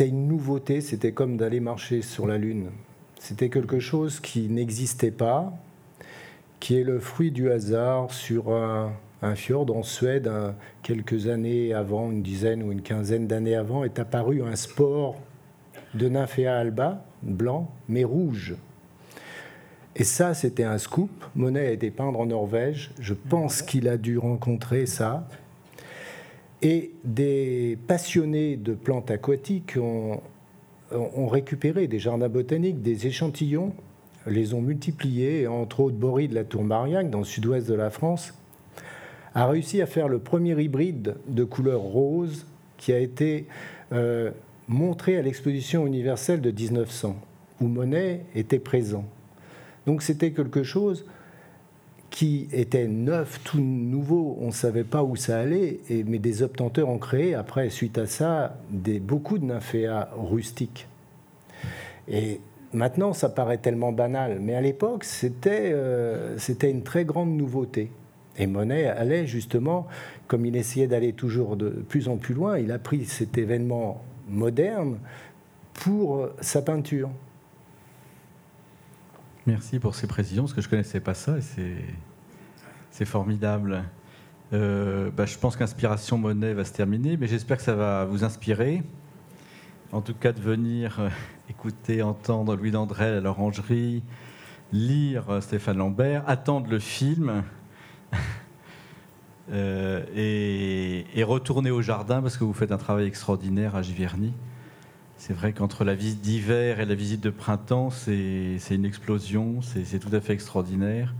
Speaker 6: une nouveauté, c'était comme d'aller marcher sur la Lune. C'était quelque chose qui n'existait pas, qui est le fruit du hasard sur un, fjord en Suède, quelques années avant, une dizaine ou une quinzaine d'années avant, est apparu un sport de Nymphéa alba, blanc, mais rouge. Et ça, c'était un scoop. Monet a été peindre en Norvège. Je pense qu'il a dû rencontrer ça. Et des passionnés de plantes aquatiques ont, ont récupéré des jardins botaniques, des échantillons, les ont multipliés, entre autres Boris de la Tour Mariac, dans le sud-ouest de la France, a réussi à faire le premier hybride de couleur rose qui a été euh, montré à l'exposition universelle de 1900, où Monet était présent. Donc c'était quelque chose qui était neuf, tout nouveau, on ne savait pas où ça allait, et, mais des obtenteurs ont créé, après, suite à ça, beaucoup de nymphéas rustiques. Et maintenant, ça paraît tellement banal, mais à l'époque, euh, c'était une très grande nouveauté. Et Monet allait justement, comme il essayait d'aller toujours de plus en plus loin, il a pris cet événement moderne pour sa peinture.
Speaker 2: Merci pour ces précisions, parce que je ne connaissais pas ça et c'est formidable. Euh, bah, je pense qu'Inspiration Monet va se terminer, mais j'espère que ça va vous inspirer. En tout cas, de venir euh, écouter, entendre Louis Dandrel à l'Orangerie, lire euh, Stéphane Lambert, attendre le film [laughs] et, et, retourner au jardin parce que vous faites un travail extraordinaire à Giverny. C'est vrai qu'entre la visite d'hiver et la visite de printemps, c'est une explosion, c'est tout à fait extraordinaire.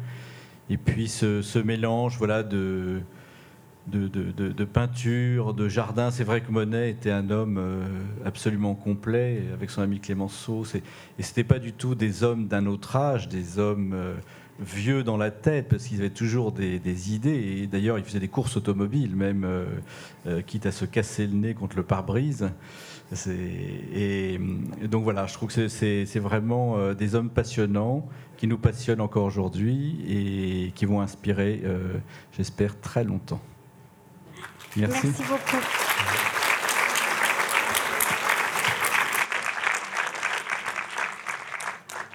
Speaker 2: Et puis ce, mélange voilà, de, de, peinture, de jardin. C'est vrai que Monet était un homme euh, absolument complet, avec son ami Clémenceau. Et ce pas du tout des hommes d'un autre âge, des hommes euh, vieux dans la tête, parce qu'ils avaient toujours des, idées. Et d'ailleurs, il faisait des courses automobiles, même, euh, quitte à se casser le nez contre le pare-brise. Et, donc voilà, je trouve que c'est vraiment euh, des hommes passionnants qui nous passionnent encore aujourd'hui et qui vont inspirer, euh, j'espère, très longtemps.
Speaker 1: Merci. Merci beaucoup.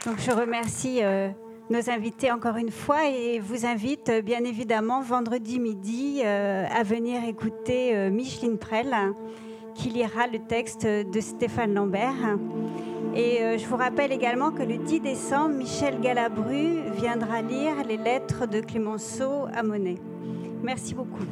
Speaker 1: Donc je remercie euh, nos invités encore une fois et vous invite bien évidemment vendredi midi à venir écouter Micheline Prel qui lira le texte de Stéphane Lambert. Et euh, je vous rappelle également que le 10 décembre, Michel Galabru viendra lire les lettres de Clémenceau à Monet. Merci beaucoup.